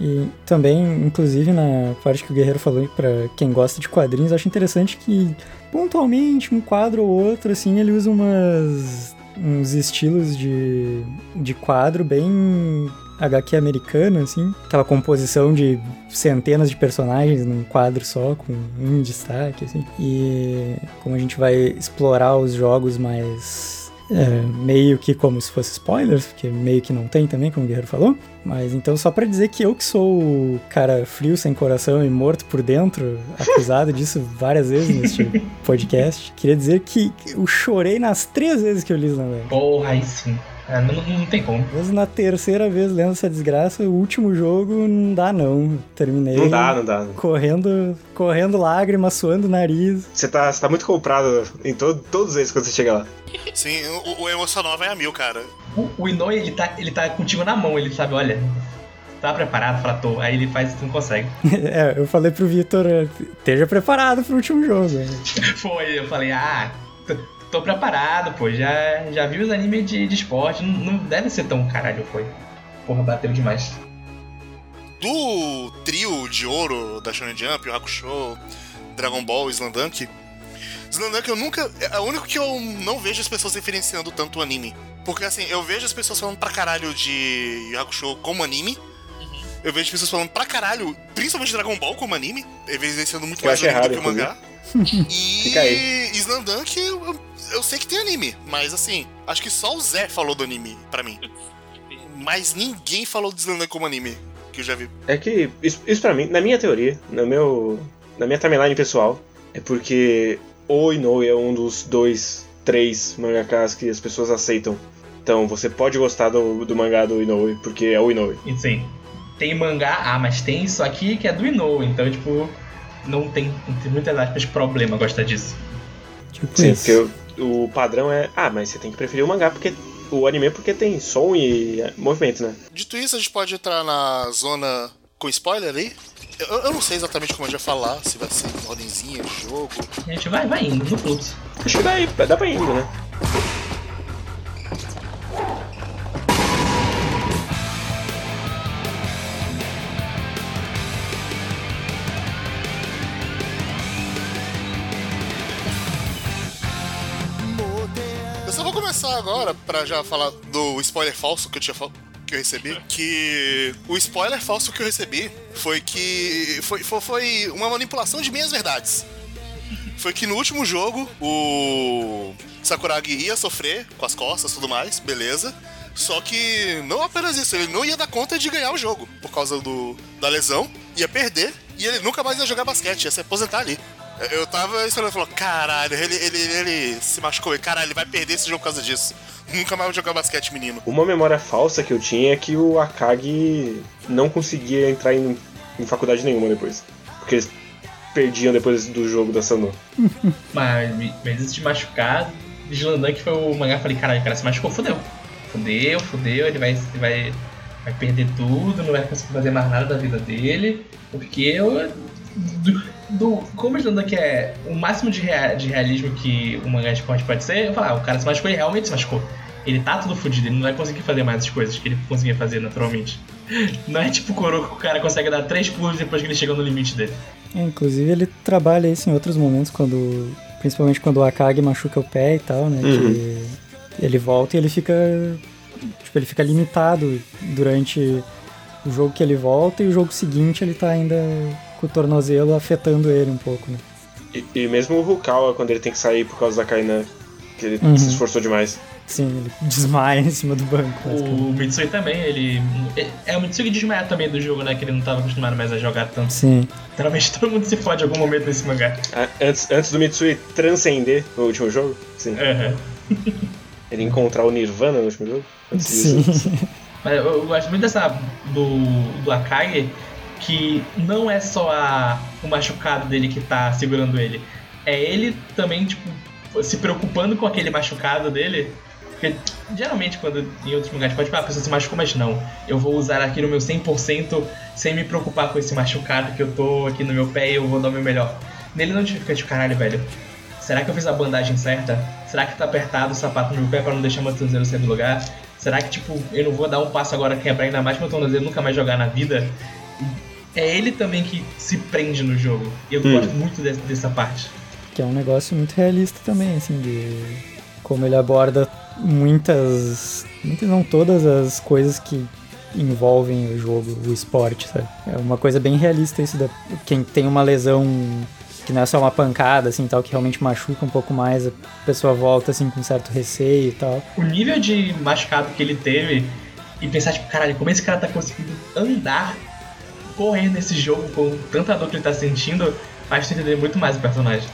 E também, inclusive, na parte que o Guerreiro falou pra quem gosta de quadrinhos, acho interessante que, pontualmente, um quadro ou outro, assim, ele usa umas, uns estilos de, de quadro bem HQ americano, assim. Aquela composição de centenas de personagens num quadro só, com um destaque, assim. E como a gente vai explorar os jogos mais é, meio que como se fosse spoilers, porque meio que não tem também, como o Guerreiro falou. Mas então, só pra dizer que eu que sou o cara frio, sem coração e morto por dentro, acusado disso várias vezes neste podcast, queria dizer que eu chorei nas três vezes que eu li Slamdunk. Porra, aí sim. Ah, não, não tem como. Mesmo na terceira vez lendo essa desgraça, o último jogo não dá não. Terminei Não dá, não dá. correndo, correndo lágrimas, suando o nariz. Você tá, você tá muito comprado em to, todos eles quando você chega lá. Sim, o, o emocional vai a mil, cara. O, o Inoue, ele tá, ele tá contigo na mão, ele sabe, olha, tá preparado? Fala, tô. Aí ele faz e tu não consegue. é, eu falei pro Vitor, esteja preparado pro último jogo. Foi, eu falei, ah, tô, preparado, pô, já, já vi os animes de, de esporte, não, não deve ser tão caralho, foi. Porra, bateu demais. Do trio de ouro da Shonen Jump, o Hakusho, Dragon Ball e Slandunk, Slandunk eu nunca... É o único que eu não vejo as pessoas referenciando tanto o anime. Porque assim, eu vejo as pessoas falando pra caralho de Hakusho como anime, eu vejo pessoas falando pra caralho, principalmente Dragon Ball como anime, evidenciando muito Eu mais o anime do errado, que o mangá. E Fica aí. Slandunk, eu, eu- eu sei que tem anime, mas assim, acho que só o Zé falou do anime pra mim. Mas ninguém falou de Slandunk como anime, que eu já vi. É que isso, isso pra mim, na minha teoria, no meu, na minha timeline pessoal, é porque o Inoue é um dos dois, três mangakas que as pessoas aceitam. Então você pode gostar do, do mangá do Inoue, porque é o Inoue. Sim, tem mangá, ah, mas tem isso aqui que é do Inoue, então, tipo, não tem, tem muitas aspas problema gostar disso. Tipo Sim, isso. porque o, o padrão é, ah, mas você tem que preferir o mangá porque o anime porque tem som e movimento, né? Dito isso, a gente pode entrar na zona com spoiler aí. Eu, eu não sei exatamente como a gente vai falar, se vai ser em ordemzinha, jogo. A gente vai, vai indo no fluxo. Acho que dá, dá pra ir indo, né? Começar agora pra já falar do spoiler falso que eu tinha que eu recebi. Que o spoiler falso que eu recebi foi que foi, foi, foi uma manipulação de minhas verdades. Foi que no último jogo o Sakuragi ia sofrer com as costas e tudo mais, beleza. Só que não apenas isso, ele não ia dar conta de ganhar o jogo por causa do, da lesão, ia perder e ele nunca mais ia jogar basquete, ia se aposentar ali. Eu tava esperando e falou: caralho, ele, ele, ele se machucou, e caralho, ele vai perder esse jogo por causa disso. Nunca mais vai jogar basquete, menino. Uma memória falsa que eu tinha é que o Akagi não conseguia entrar em, em faculdade nenhuma depois. Porque eles perdiam depois do jogo da Sanu. Mas, mas isso de machucar, Slandan que foi o mangá, eu falei, caralho, o cara se machucou, fudeu. Fudeu, fudeu, ele vai, ele vai, vai perder tudo, não vai conseguir fazer mais nada da vida dele. Porque eu. Do, do, como o Slandan que é o máximo de, rea- de realismo que um mangá de esporte pode ser, eu falo, ah, o cara se machucou, ele realmente se machucou. Ele tá tudo fudido, ele não vai conseguir fazer mais as coisas que ele conseguia fazer naturalmente. Não é tipo o Kuroko que o cara consegue dar três pulos depois que ele chega no limite dele. É, inclusive ele trabalha isso em outros momentos, quando. Principalmente quando o Akagi machuca o pé e tal, né? Uhum. Que ele volta e ele fica. Tipo, ele fica limitado durante o jogo que ele volta e o jogo seguinte ele tá ainda com o tornozelo afetando ele um pouco, né? E, e mesmo o Rukawa, quando ele tem que sair por causa da Kainan, que ele Uhum. se esforçou demais. Sim, ele desmaia em cima do banco. O Mitsui também, ele. É o Mitsui que desmaia também do jogo, né? Que ele não tava acostumado mais a jogar tanto. Sim. Literalmente todo mundo se fode em algum momento nesse mangá. Ah, Antes, antes do Mitsui transcender no último jogo, sim. Aham. Ele encontrar o Nirvana no último jogo. Antes Sim. disso. Mas eu, eu gosto muito dessa. do. do Akage, que não é só a, o machucado dele que tá segurando ele. É ele também, tipo, se preocupando com aquele machucado dele. Porque geralmente quando em outros lugares pode falar, a pessoa se machucou, mas não. Eu vou usar aqui no meu 100% sem me preocupar com esse machucado que eu tô aqui no meu pé e eu vou dar o meu melhor. Nele não fica tipo, caralho, velho. Será que eu fiz a bandagem certa? Será que tá apertado o sapato no meu pé pra não deixar meu tornozelo sair do lugar? Será que, tipo, eu não vou dar um passo agora quebrar ainda mais meu tornozelo nunca mais jogar na vida? É ele também que se prende no jogo. E eu Hum. gosto muito de- dessa parte. Que é um negócio muito realista também, assim, de como ele aborda muitas, muitas não todas as coisas que envolvem o jogo, o esporte, sabe? É uma coisa bem realista isso da quem tem uma lesão que não é só uma pancada assim, tal, que realmente machuca um pouco mais, a pessoa volta assim com certo receio e tal. O nível de machucado que ele teve e pensar, tipo, caralho, como esse cara tá conseguindo andar, correr nesse jogo com tanta dor que ele tá sentindo, faz tu entender muito mais o personagem.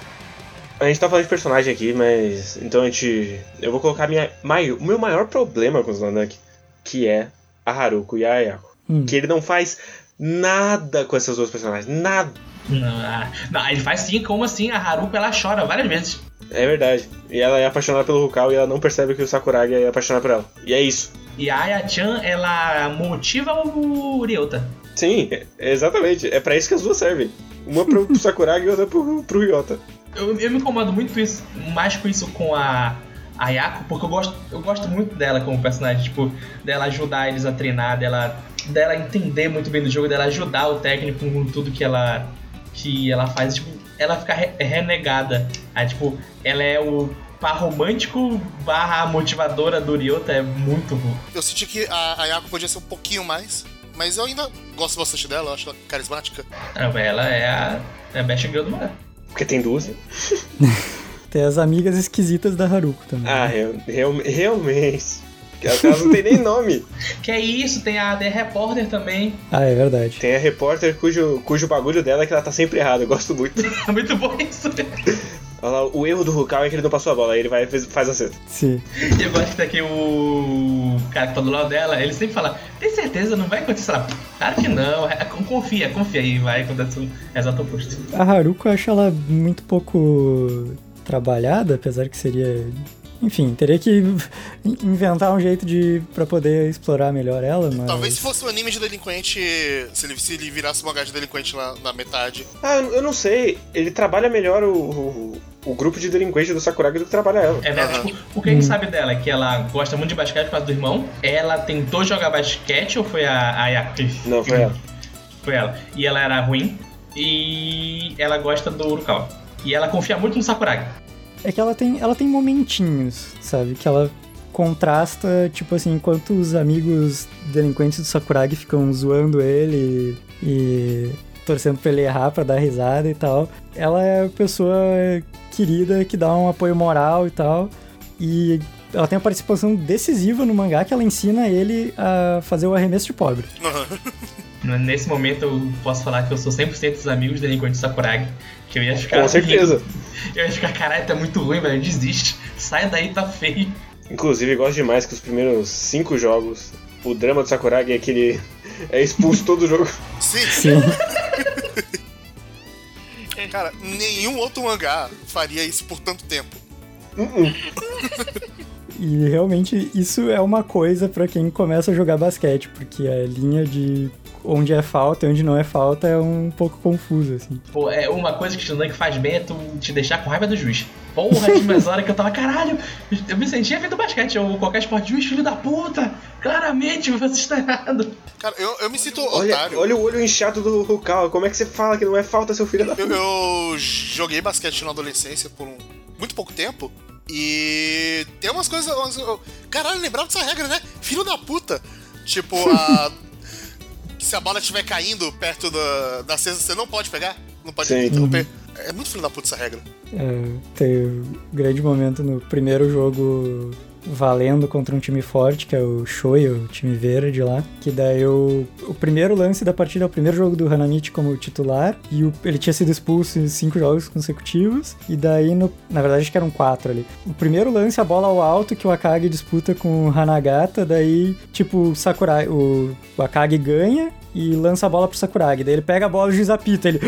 A gente tá falando de personagem aqui, mas. Então a gente. Eu vou colocar minha, mai- o meu maior problema com os Landak, que é a Haruko e a Ayako. Hum. Que ele não faz nada com essas duas personagens. Nada. Não, ah, não, ele faz sim, como assim? A Haruko ela chora várias vezes. É verdade. E ela é apaixonada pelo Rukal e ela não percebe que o Sakuragi é apaixonado por ela. E é isso. E a Aya-chan, ela motiva o Ryota. Sim, é- exatamente. É pra isso que as duas servem. Uma pro, pro Sakuragi e outra pro, pro Ryota. Eu, eu me incomodo muito isso, mais com isso com a, a Yako, porque eu gosto, eu gosto muito dela como personagem, tipo, dela ajudar eles a treinar, dela, dela entender muito bem do jogo, dela ajudar o técnico com tudo que ela, que ela faz, tipo, ela fica re- renegada. Aí, tipo, ela é o par romântico barra motivadora do Ryota, é muito bom. Eu senti que a Ayako podia ser um pouquinho mais, mas eu ainda gosto bastante dela, eu acho ela carismática. Ela é a, é a best girl do mangá. Porque tem duas. Tem as amigas esquisitas da Haruko também. Ah, real, real- realmente. Elas não tem nem nome. Que é isso, tem a The Reporter também. Ah, é verdade. Tem a repórter cujo, cujo bagulho dela é que ela tá sempre errada. Eu gosto muito. É muito bom isso. Lá, o erro do Rukal é que ele não passou a bola. Aí ele vai e faz- faz acerto. Sim. E eu gosto que daqui o cara que tá do lado dela, ele sempre fala, tem certeza, não vai acontecer? Ela, claro que não, é, confia, confia aí, vai acontecer o exato oposto. A Haruko eu acho ela muito pouco trabalhada, apesar que seria. Enfim, teria que inventar um jeito de para poder explorar melhor ela, mas. Talvez se fosse um anime de delinquente, se ele, se ele virasse um mangá de delinquente lá na metade. Ah, eu eu não sei. Ele trabalha melhor o, o, o grupo de delinquente do Sakuragi do que trabalha ela. É, né? Aham. Tipo, o que a gente sabe dela é que ela gosta muito de basquete por causa do irmão. Ela tentou jogar basquete ou foi a, a? Não, foi ela. Foi ela. E ela era ruim. E ela gosta do Urukal. E ela confia muito no Sakuragi. É que ela tem, ela tem momentinhos, sabe? Que ela contrasta, tipo assim, enquanto os amigos delinquentes do Sakuragi ficam zoando ele e torcendo pra ele errar pra dar risada e tal. Ela é a pessoa querida que dá um apoio moral e tal. E ela tem uma participação decisiva no mangá que ela ensina ele a fazer o arremesso de pobre. Nesse momento eu posso falar que eu sou 100% dos amigos delinquentes do Sakuragi. Que eu ia ficar. Com certeza. Eu ia ficar, caralho, tá muito ruim, velho. Desiste. Sai daí, tá feio. Inclusive, eu gosto demais que os primeiros cinco jogos, o drama do Sakuragi é que ele é expulso todo jogo. Sim, Sim. cara, nenhum outro mangá faria isso por tanto tempo. E realmente isso é uma coisa pra quem começa a jogar basquete, porque a linha de onde é falta e onde não é falta é um pouco confusa, assim. Pô, é uma coisa que o Shindan faz bem é tu te deixar com raiva do juiz. Porra, tinha umas horas que eu tava, caralho, eu me sentia feito basquete ou qualquer esporte. Juiz, filho da puta! Claramente você está errado. Cara, eu, eu me sinto Olha, otário. olha o olho inchado do Rukal. Como é que você fala que não é falta, seu filho da Eu, eu joguei basquete na adolescência por um, muito pouco tempo. E tem umas coisas. umas- eu- caralho, lembrava dessa regra, né? Filho da puta! Tipo, a. se a bola estiver caindo perto da, da cesta, você não pode pegar? Não pode Sim. interromper? É muito filho da puta essa regra. É, teve um grande momento no primeiro jogo valendo contra um time forte, que é o Shoei, o time verde lá. Que daí o, o primeiro lance da partida é o primeiro jogo do Hanamichi como titular. E o- ele tinha sido expulso em cinco jogos consecutivos. E daí, no, na verdade, acho que eram quatro ali. O primeiro lance, a bola ao alto, que o Akagi disputa com o Hanagata. Daí, tipo, o Sakurai, o, o Akagi ganha e lança a bola pro Sakuragi. Daí ele pega a bola e o juiz apita. Ele,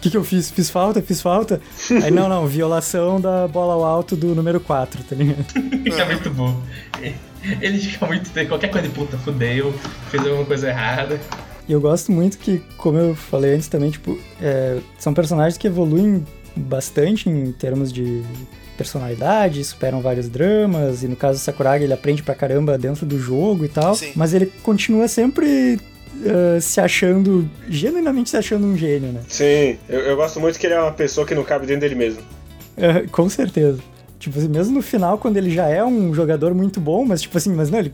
o que, que eu fiz? Fiz falta? Fiz falta? Aí, não, não, violação da bola ao alto do número 4, tá ligado? é muito bom. Ele fica muito. Qualquer coisa de puta, fudeu, fez alguma coisa errada. E eu gosto muito que, como eu falei antes também, tipo, é, são personagens que evoluem bastante em termos de personalidade, superam vários dramas, e no caso do Sakuragi ele aprende pra caramba dentro do jogo e tal, Sim. mas ele continua sempre eh, se achando, genuinamente se achando um gênio, né? Sim, eu, eu gosto muito que ele é uma pessoa que não cabe dentro dele mesmo. É, com certeza. Tipo assim, mesmo no final, quando ele já é um jogador muito bom, mas tipo assim, mas não, ele,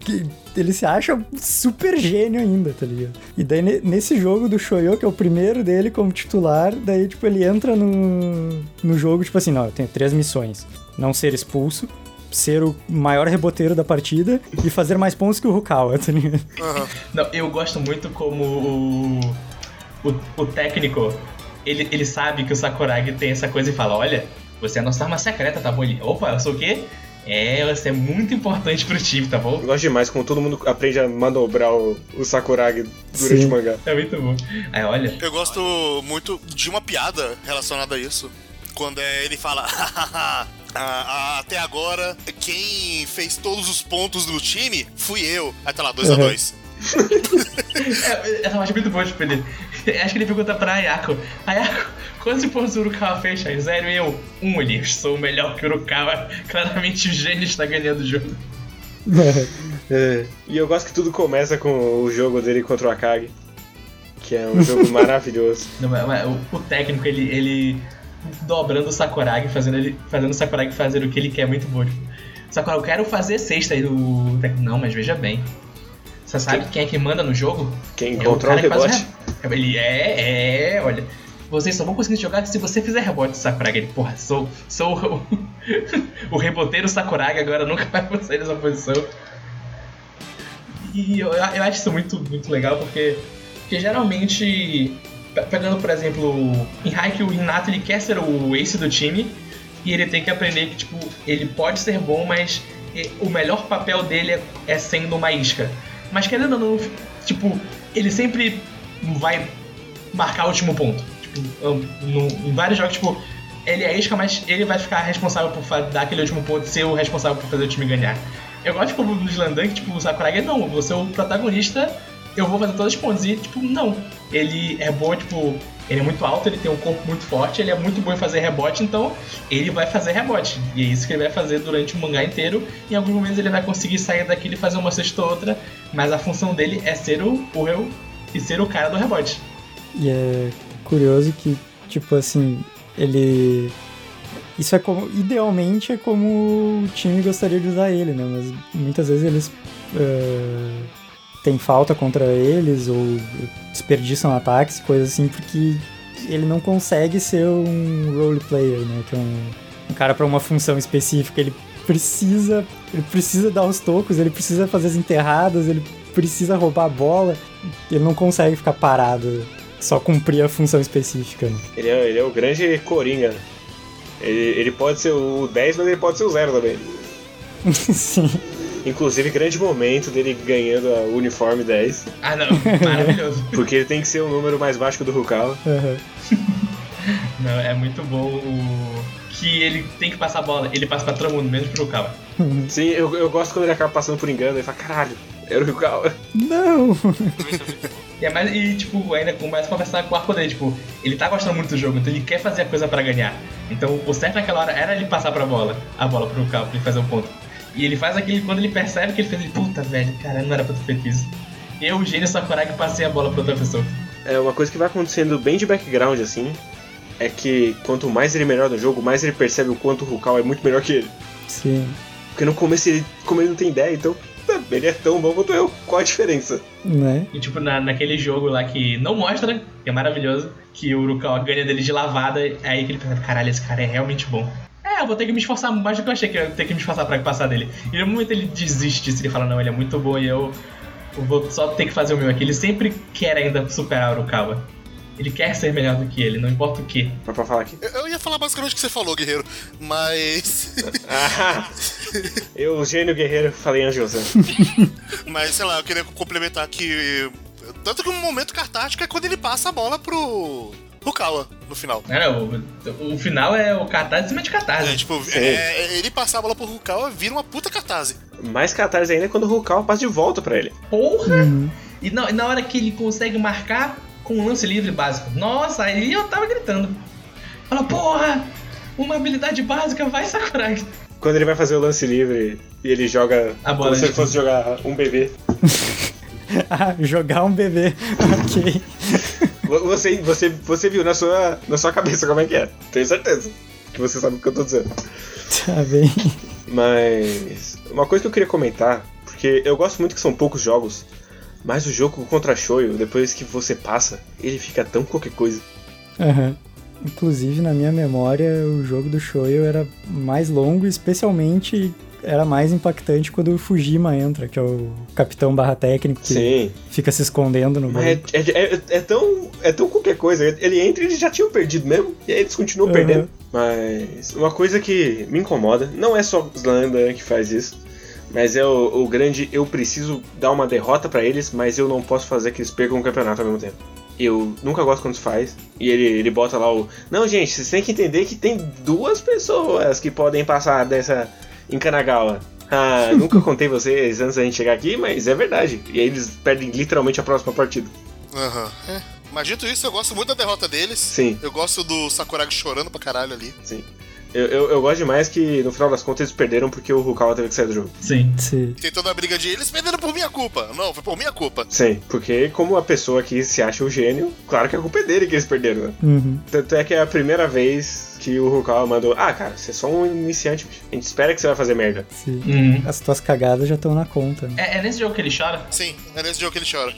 ele se acha super gênio ainda, tá ligado? E daí ne- nesse jogo do Shoyo, que é o primeiro dele como titular, daí tipo ele entra no, no jogo, tipo assim, não, eu tenho três missões. Não ser expulso, ser o maior reboteiro da partida e fazer mais pontos que o Rukawa, tá ligado? Aham. Não, eu gosto muito como o, o, o técnico, ele, ele sabe que o Sakuragi tem essa coisa e fala, olha, você é a nossa arma secreta, tá bom? Ele, opa, eu sou o quê? É, você é muito importante pro time, tá bom? Eu gosto demais como todo mundo aprende a manobrar o, o Sakuragi durante Sim. o mangá. É muito bom. Aí, olha, Eu gosto muito de uma piada relacionada a isso. Quando é, ele fala, "Ah, ah, até agora, quem fez todos os pontos do time fui eu. Aí tá lá, 2 a Uhum. 2 é, essa parte é muito boa, tipo, ele, acho que ele pergunta pra Ayako, Ayako, quantos pontos o Urukawa fez? Aí, zero e eu, um, ele, sou melhor que o Urukawa, claramente o gênio está ganhando o jogo. É, E eu gosto que tudo começa com o jogo dele contra o Akagi. Que é um jogo maravilhoso. Não, mas- mas o, o técnico, ele, ele dobrando o Sakuragi, fazendo, ele, fazendo o Sakuragi fazer o que ele quer, muito bom. Tipo, Sakuragi, eu quero fazer sexta. Aí o não, mas veja bem. Você sabe quem é que manda no jogo? Quem É o controla o que rebote. re- Ele é, é, olha. Vocês só vão conseguir jogar se você fizer rebote, Sakuragi. Ele, porra, sou, sou o, o reboteiro Sakuragi, agora nunca vai sair dessa posição. E eu, eu acho isso muito, muito legal, porque, porque geralmente, pegando por exemplo, em Haikyuu, o Renato ele quer ser o ace do time, e ele tem que aprender que, tipo, ele pode ser bom, mas o melhor papel dele é, é sendo uma isca. Mas querendo ou não, tipo, ele sempre vai marcar o último ponto. Tipo, no- em vários jogos, tipo, ele é isca, mas ele vai ficar responsável por dar aquele último ponto, ser o responsável por fazer o time ganhar. Eu gosto como no Slandan que, tipo, o Sakuragi, não, você é o protagonista, eu vou fazer todos os pontos. E, tipo, não. Ele é bom, tipo, ele é muito alto, ele tem um corpo muito forte, ele é muito bom em fazer rebote, então ele vai fazer rebote. E é isso que ele vai fazer durante o mangá inteiro. Em alguns momentos ele vai conseguir sair daquilo e fazer uma cesta ou outra, mas a função dele é ser o, eu e ser o cara do rebote. E é curioso que, tipo assim, ele. Isso é como. Idealmente é como o time gostaria de usar ele, né? Mas muitas vezes eles. eh, têm falta contra eles ou desperdiçam ataques, coisas assim, porque ele não consegue ser um role player, né? Que é um, um cara pra uma função específica. Ele precisa. Ele precisa dar os tocos, ele precisa fazer as enterradas, ele precisa roubar a bola. Ele não consegue ficar parado só cumprir a função específica. Né? Ele é, ele é o grande Coringa. Ele, ele pode ser o 10, mas ele pode ser o 0 também. Sim. Inclusive, grande momento dele ganhando a uniforme 10. Ah, não, maravilhoso. Porque ele tem que ser o número mais baixo do Rukawa. Aham. Não, é muito bom o. Que ele tem que passar a bola, ele passa pra todo mundo, menos pro Kawa. Sim, eu, eu gosto quando ele acaba passando por engano. Ele fala, caralho, era o Rukawa. Não! E, é mais, e, tipo, ainda começa a conversar com o arco dele, tipo, ele tá gostando muito do jogo, então ele quer fazer a coisa pra ganhar. Então o certo naquela hora era ele passar pra bola, a bola pro Kawa, pra ele fazer o ponto. E ele faz aquilo quando ele percebe que ele fez, ele, puta, velho, cara, não era pra ter feito isso. Eu, o gênio Sakuragi, passei a bola pra outra pessoa. É uma coisa que vai acontecendo bem de background, assim. É que quanto mais ele melhora no jogo, mais ele percebe o quanto o Rukawa é muito melhor que ele. Sim. Porque no começo ele, como ele não tem ideia, então, tá, ele é tão bom quanto eu. Qual a diferença? Né? E tipo, na, naquele jogo lá que não mostra, que é maravilhoso, que o Urukawa ganha dele de lavada, é aí que ele pensa, caralho, esse cara é realmente bom. É, eu vou ter que me esforçar mais do que eu achei que eu ia ter que me esforçar pra passar dele. E no momento ele desiste disso, ele fala, não, ele é muito bom e eu, vou só ter que fazer o meu aqui. Ele sempre quer ainda superar o Urukawa. Ele quer ser melhor do que ele, não importa o que. Pra, pra falar aqui. Eu, eu ia falar basicamente o que você falou, guerreiro, mas. Ah, eu, gênio guerreiro, falei Angelson. mas sei lá, eu queria complementar que. Tanto que um momento catártico é quando ele passa a bola pro. Rukawa no final. É, o, o final é o cartaz em cima de cartaz. É, tipo, Sim. é, ele passar a bola pro Rukawa vira uma puta catarse. Mais catarse ainda é quando o Rukawa passa de volta pra ele. Porra! Uhum. E na, na hora que ele consegue marcar com um lance livre básico. Nossa, aí eu tava gritando. Fala, porra! Uma habilidade básica, vai Sakuragi. Quando ele vai fazer o lance livre e ele joga A bola como se ele fosse jogar um bebê. Ah, jogar um bebê. ok. Vo- Você, você, você viu na sua, na sua cabeça como é que é. Tenho certeza. que você sabe o que eu tô dizendo. Tá bem. Mas uma coisa que eu queria comentar, porque eu gosto muito que são poucos jogos, mas o jogo contra Shoyo, depois que você passa, ele fica tão qualquer coisa. Aham. Inclusive, na minha memória, o jogo do Shoyo era mais longo, especialmente era mais impactante quando o Fujima entra, que é o capitão barra técnico que Sim. fica se escondendo no Mas banco. é, é- é- é tão, é tão qualquer coisa. Ele entra e eles já tinham perdido mesmo, e aí eles continuam Uhum. perdendo. Mas uma coisa que me incomoda, não é só Slanda que faz isso, mas é o, o grande eu preciso dar uma derrota pra eles, mas eu não posso fazer que eles percam o campeonato ao mesmo tempo. Eu nunca gosto quando isso faz. E ele, ele bota lá o. Não, gente, vocês têm que entender que tem duas pessoas que podem passar dessa em Kanagawa. Ah, nunca contei vocês antes da gente chegar aqui, mas é verdade. E aí eles perdem literalmente a próxima partida. Aham. É. Mas dito isso, eu gosto muito da derrota deles. Sim. Eu gosto do Sakuragi chorando pra caralho ali. Sim. Eu, eu, eu gosto demais que no final das contas eles perderam porque o Rukawa teve que sair do jogo. Sim. Sim. Tem toda a briga de eles perderam por minha culpa. Não, foi por minha culpa. Sim, porque como a pessoa que se acha o gênio, claro que a culpa é dele que eles perderam, né? Uhum. Tanto é que é a primeira vez que o Rukawa mandou, ah, cara, você é só um iniciante, bicho. a gente espera que você vai fazer merda. Sim. Uhum. As tuas cagadas já estão na conta, né? É, é nesse jogo que ele chora? Sim, é nesse jogo que ele chora.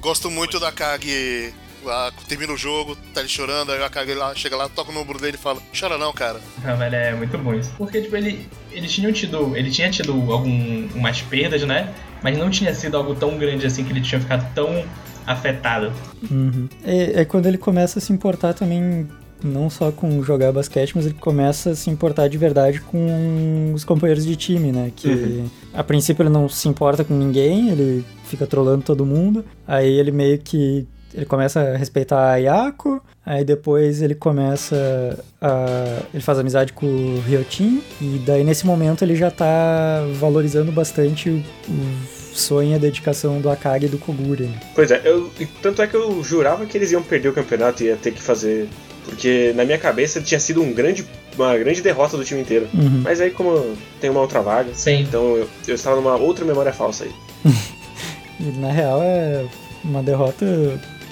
Gosto muito da Kage. Lá, termina o jogo, tá ele chorando, aí a Kage lá, chega lá, toca no ombro dele e fala: Chora não, cara. Ah, velho, é muito bom isso. Porque, tipo, ele, eles tinham tido. Ele tinha tido algumas perdas, né? Mas não tinha sido algo tão grande assim que ele tinha ficado tão afetado. Uhum. É, é quando ele começa a se importar também, não só com jogar basquete, mas ele começa a se importar de verdade com os companheiros de time, né? Que Uhum. a princípio ele não se importa com ninguém, ele fica trolando todo mundo. Aí ele meio que. Ele começa a respeitar a Yako, aí depois ele começa a. Ele faz amizade com o Ryotin, e daí nesse momento ele já tá valorizando bastante o, o sonho e a dedicação do Akagi e do Koguri. né? Pois é, eu, tanto é que eu jurava que eles iam perder o campeonato e ia ter que fazer. Porque na minha cabeça tinha sido um grande, uma grande derrota do time inteiro. Uhum. Mas aí, como tem uma outra vaga, Sim. então eu, eu estava numa outra memória falsa aí. E na real é uma derrota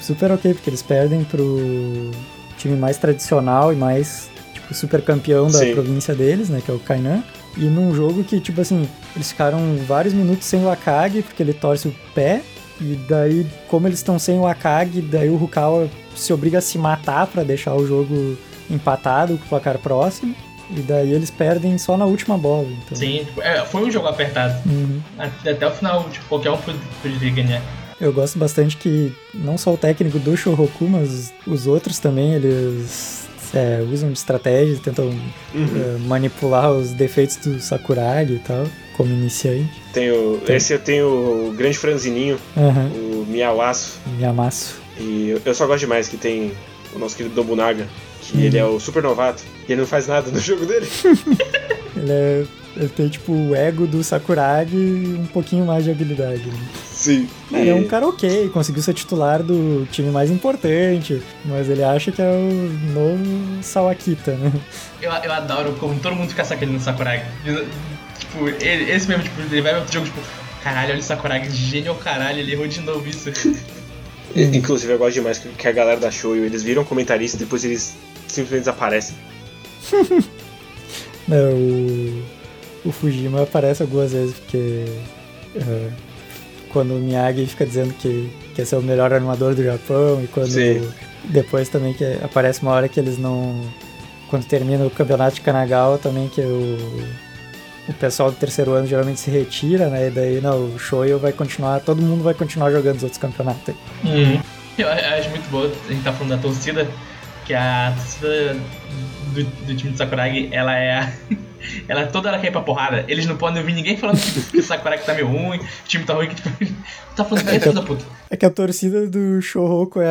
super ok, porque eles perdem pro time mais tradicional e mais, tipo, super campeão da Sim. província deles, né, que é o Kainan. E num jogo que, tipo assim, eles ficaram vários minutos sem o Akagi, porque ele torce o pé. E daí, como eles estão sem o Akagi, daí o Rukawa se obriga a se matar pra deixar o jogo empatado com o placar próximo. E daí eles perdem só na última bola. Então. Sim, tipo, é, foi um jogo apertado. Uhum. Até até o final, tipo, qualquer um pod- poderia ganhar. Eu gosto bastante que não só o técnico do Shohoku, mas os outros também, eles é, usam de estratégias, tentam é, manipular os defeitos do Sakuragi e tal, como iniciante. Tenho, Tem. Esse eu tenho o grande franzininho, Aham, o Miawaço. Yamasu. E eu- eu só gosto demais que tem o nosso querido Nobunaga, que Uhum. ele é o super novato e ele não faz nada no jogo dele. Ele, é, ele tem tipo o ego do Sakuragi e um pouquinho mais de habilidade. né? Sim. Ele é um cara ok, conseguiu ser titular do time mais importante, mas ele acha que é o novo Sawakita, né? Eu, eu adoro como todo mundo fica sacaneando o Sakuragi. Tipo, ele- esse mesmo, tipo, ele vai outro jogo, tipo, caralho, olha o Sakuragi, gênio ao caralho, ele errou de novo isso. Inclusive eu gosto demais que, que a galera da Show, eles viram comentaristas e depois eles simplesmente desaparecem. Não, o, o Fujima aparece algumas vezes porque eh, quando o Miyagi fica dizendo que quer ser o melhor animador do Japão e quando Sim. depois também que aparece uma hora que eles não quando termina o campeonato de Kanagawa também que o o pessoal do terceiro ano geralmente se retira, né? E daí não, o Shoyo vai continuar, todo mundo vai continuar jogando os outros campeonatos. aí. Eu acho muito boa, a gente tá falando da torcida, que a torcida do, do time do Sakuragi, ela é a, Ela toda hora quer ir pra porrada. Eles não podem ouvir ninguém falando que, o Sakuragi tá meio ruim, o time tá ruim, que tipo. tá falando que é da puta. É que a torcida do Shouhoku é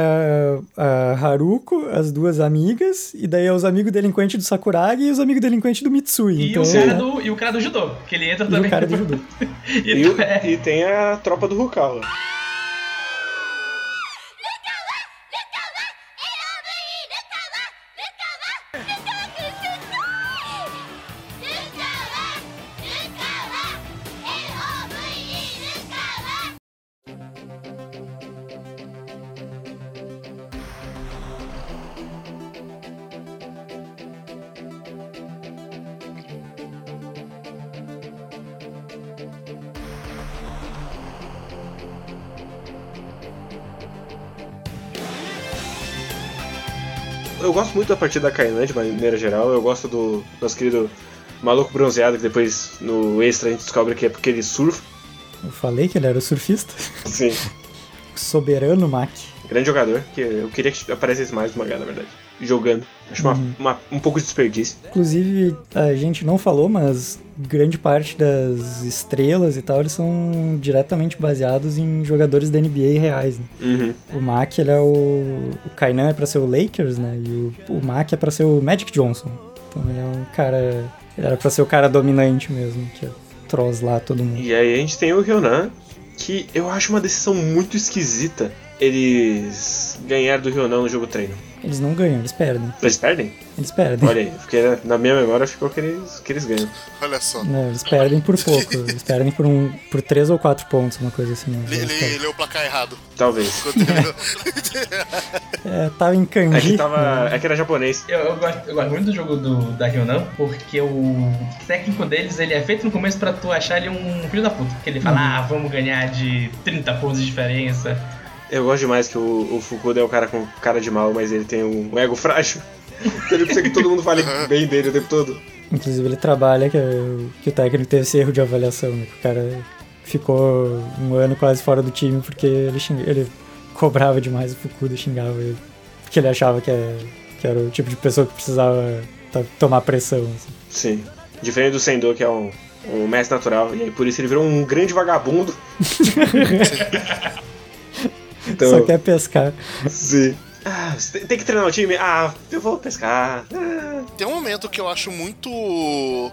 a, a Haruko, as duas amigas, e daí é os amigos delinquentes do Sakuragi e os amigos delinquentes do Mitsui. E, então, o cara do, e o cara do judô, que ele entra e também. o cara do judô. E, o- é, e tem a tropa do Rukawa. Eu gosto muito da partida da Kainan de maneira geral. Eu gosto do nosso querido maluco bronzeado, que depois no extra a gente descobre que é porque ele surfa. Eu falei que ele era o surfista. Sim. Soberano Mac. Grande jogador, que eu queria que aparecesse mais no mangá, na verdade. Jogando. Acho uma- uma- um pouco de desperdício. Inclusive, a gente não falou, mas grande parte das estrelas e tal, eles são diretamente baseados em jogadores da NBA reais. Né? Uhum. O Mac, ele é o... O Kainan é pra ser o Lakers, né? E o, o Mac é pra ser o Magic Johnson. Então ele é um cara... Ele era pra ser o cara dominante mesmo, que é troslar todo mundo. E aí a gente tem o Ryonan, que eu acho uma decisão muito esquisita. Eles ganharam do Ryonan no jogo treino. Eles não ganham, eles perdem. Eles perdem? Eles perdem. Olha aí, porque na minha memória ficou que eles, que eles ganham. Olha só. Não, eles perdem por pouco. Eles perdem por um por três ou quatro pontos, uma coisa assim. Ele, Eles ele leu o placar errado. Talvez. Terminou. É, tava em É kanji. que tava. É que era japonês. Eu, eu gosto, eu gosto muito do jogo do, da Ryonan, porque o técnico deles ele é feito no começo pra tu achar ele um filho da puta. Que ele fala, ah, vamos ganhar de 30 pontos de diferença. Eu gosto demais que o, o Fukuda é o cara com cara de mal, mas ele tem um, um ego frágil. Então ele precisa que todo mundo fale bem dele o tempo todo. Inclusive ele trabalha que, o- que o técnico teve esse erro de avaliação, né? Que o cara ficou um ano quase fora do time porque ele, xing- ele cobrava demais o Fukuda e xingava ele. Porque ele achava que, é- que era o tipo de pessoa que precisava tomar pressão. assim. Sim. Diferente do Sendo, que é um, um mestre natural, e aí por isso ele virou um grande vagabundo. então, Só quer pescar. sim. Ah, tem- que treinar o time? Ah, eu vou pescar. Ah. Tem um momento que eu acho muito. O,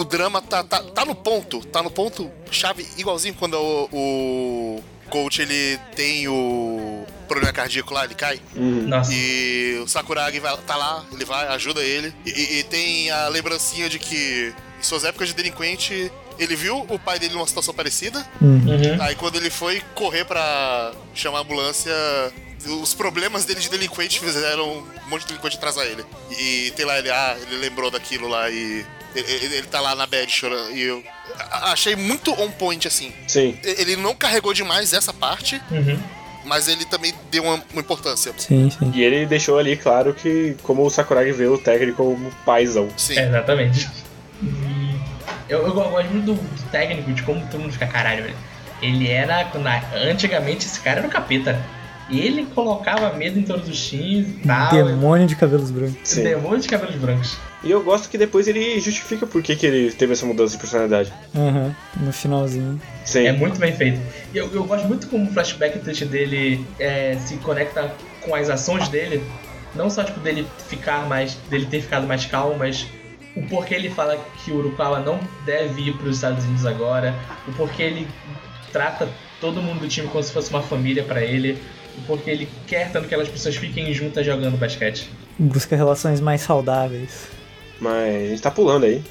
o drama tá, tá, tá no ponto. Tá no ponto chave, igualzinho quando o, o coach ele tem o problema cardíaco lá, ele cai. Uhum. Nossa. E o Sakuragi vai, tá lá, ele vai, ajuda ele. E, e- e tem a lembrancinha de que em suas épocas de delinquente, ele viu o pai dele numa situação parecida. Uhum. Aí quando ele foi correr pra chamar a ambulância, os problemas dele de delinquente fizeram um monte de delinquente atrasar ele. E tem lá ele, ah, ele lembrou daquilo lá e. Ele, ele- ele tá lá na bed chorando. E eu achei muito on point assim. Sim. Ele não carregou demais essa parte, Uhum. mas ele também deu uma, uma importância. Sim, sim. E ele deixou ali claro que, como o Sakuragi vê o técnico como paizão. Sim. É, exatamente. Eu, eu gosto muito do, do técnico, de como todo mundo fica caralho, velho. Ele era. quando a- Antigamente esse cara era o capeta. Ele colocava medo em todos os times e tal. Demônio de cabelos brancos. Sim. Demônio de cabelos brancos. E eu gosto que depois ele justifica por que, que ele teve essa mudança de personalidade. Aham, no finalzinho. Sim. É muito bem feito. E eu, eu gosto muito como o flashback touch dele é, se conecta com as ações dele. Não só tipo dele ficar mais. dele ter ficado mais calmo, mas o porquê ele fala que o Urukawa não deve ir para os Estados Unidos agora, o porquê ele trata todo mundo do time como se fosse uma família para ele, o porquê ele quer tanto que aquelas pessoas fiquem juntas jogando basquete. Busca relações mais saudáveis. Mas a gente tá pulando aí.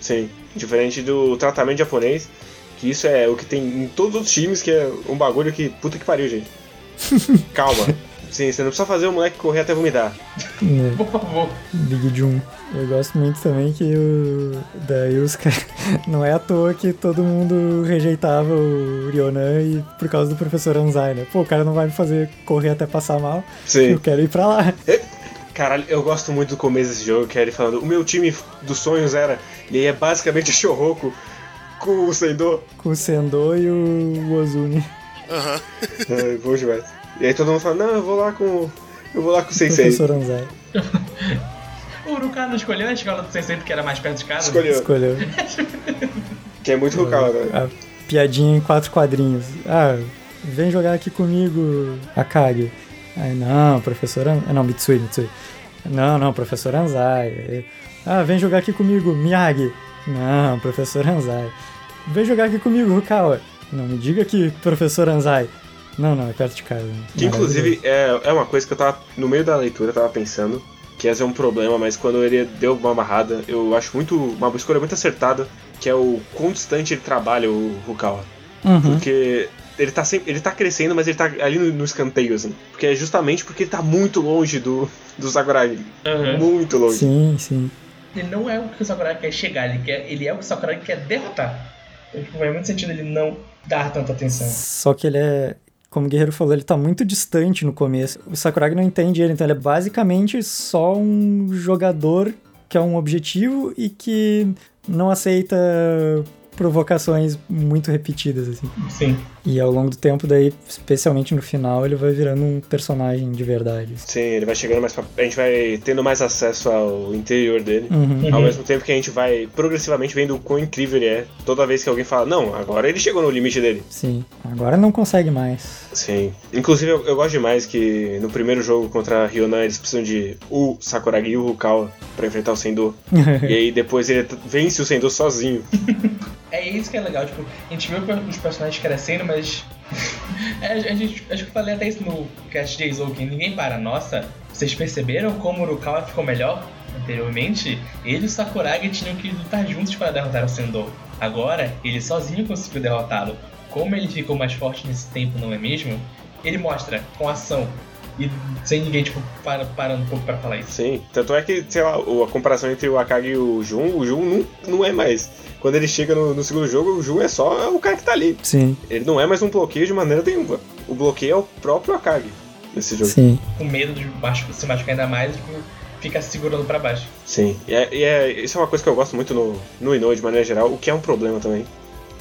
Sim. Diferente do tratamento japonês, que isso é o que tem em todos os times, que é um bagulho que. Puta que pariu, gente. Calma. Sim, você não precisa fazer o moleque correr até vomitar. Né? Por favor. Big Jun. Eu gosto muito também que o. Daí os caras. Não é à toa que todo mundo rejeitava o Ryonan e por causa do professor Anzai, né? Pô, o cara não vai me fazer correr até passar mal. Sim. Eu quero ir pra lá. Caralho, eu gosto muito do começo desse jogo, que é ele falando, o meu time dos sonhos era. E aí é basicamente o Shoroku com o Sendo. Com o Sendo e o Ozuni. Aham. É, bom demais. E aí todo mundo fala, não, eu vou lá com. Eu vou lá com o Sensei. Professor Anzai. O Urukawa não escolheu a escola do Sensei porque era mais perto de casa? Escolheu. Escolheu. Que é muito Rukawa, né? A piadinha em quatro quadrinhos. Ah, vem jogar aqui comigo, Akagi. Aí, não, professor An... Não, Mitsui, Mitsui. Não, não, professor Anzai. Ah, vem jogar aqui comigo, Miyagi. Não, professor Anzai. Vem jogar aqui comigo, Rukawa. Não, me diga aqui, professor Anzai. Não, não, é perto de casa. Que inclusive é, é uma coisa que eu tava. No meio da leitura eu tava pensando. Que ia ser um problema, mas quando ele deu uma amarrada, eu acho muito. uma escolha muito acertada, que é o quão distante ele trabalha, o Rukawa. Uhum. Porque ele tá sempre. Ele tá crescendo, mas ele tá ali no, no escanteio, assim. Porque é justamente porque ele tá muito longe do, do Sakurai. Aham. Muito longe. Sim, sim. Ele não é o que o Sakurai quer chegar, ele, quer, ele é o que o Sakurai quer derrotar. Então, tipo, faz muito sentido ele não dar tanta atenção. Só que ele é. Como o Guerreiro falou, ele tá muito distante no começo. O Sakuragi não entende ele, então ele é basicamente só um jogador que é um objetivo e que não aceita provocações muito repetidas, assim. Sim. E ao longo do tempo, daí, especialmente no final, ele vai virando um personagem de verdade. assim. Sim, ele vai chegando mais pra... A gente vai tendo mais acesso ao interior dele. Uhum. Ao Uhum. mesmo tempo que a gente vai progressivamente vendo o quão incrível ele é. Toda vez que alguém fala, não, agora ele chegou no limite dele. Sim. Agora não consegue mais. Sim. Inclusive, eu, eu gosto demais que no primeiro jogo contra a Ryonan eles precisam de o Sakuragi e o Rukawa pra enfrentar o Sendo. e aí depois ele vence o Sendo sozinho. É isso que é legal, tipo, a gente vê os personagens crescendo, mas. É, a gente, acho que eu falei até isso no cast de Izouken, ninguém para. Nossa, vocês perceberam como o Urukawa ficou melhor? Anteriormente, ele e o Sakuragi tinham que lutar juntos para derrotar o Sendo. Agora, ele sozinho conseguiu derrotá-lo. Como ele ficou mais forte nesse tempo, não é mesmo? Ele mostra com ação e sem ninguém, tipo, para, parando um pouco pra falar isso. Sim. Tanto é que, sei lá, o- a comparação entre o Akagi e o Jun, o Jun não, não é mais. Quando ele chega no, no segundo jogo, o Jun é só o cara que tá ali. Sim, Ele não é mais um bloqueio de maneira nenhuma. O bloqueio é o próprio Akagi nesse jogo. sim. Com medo de se machucar ainda mais, tipo, fica se segurando pra baixo. Sim, e, é, e é- isso é uma coisa que eu gosto muito no, no Inoue de maneira geral, o que é um problema também.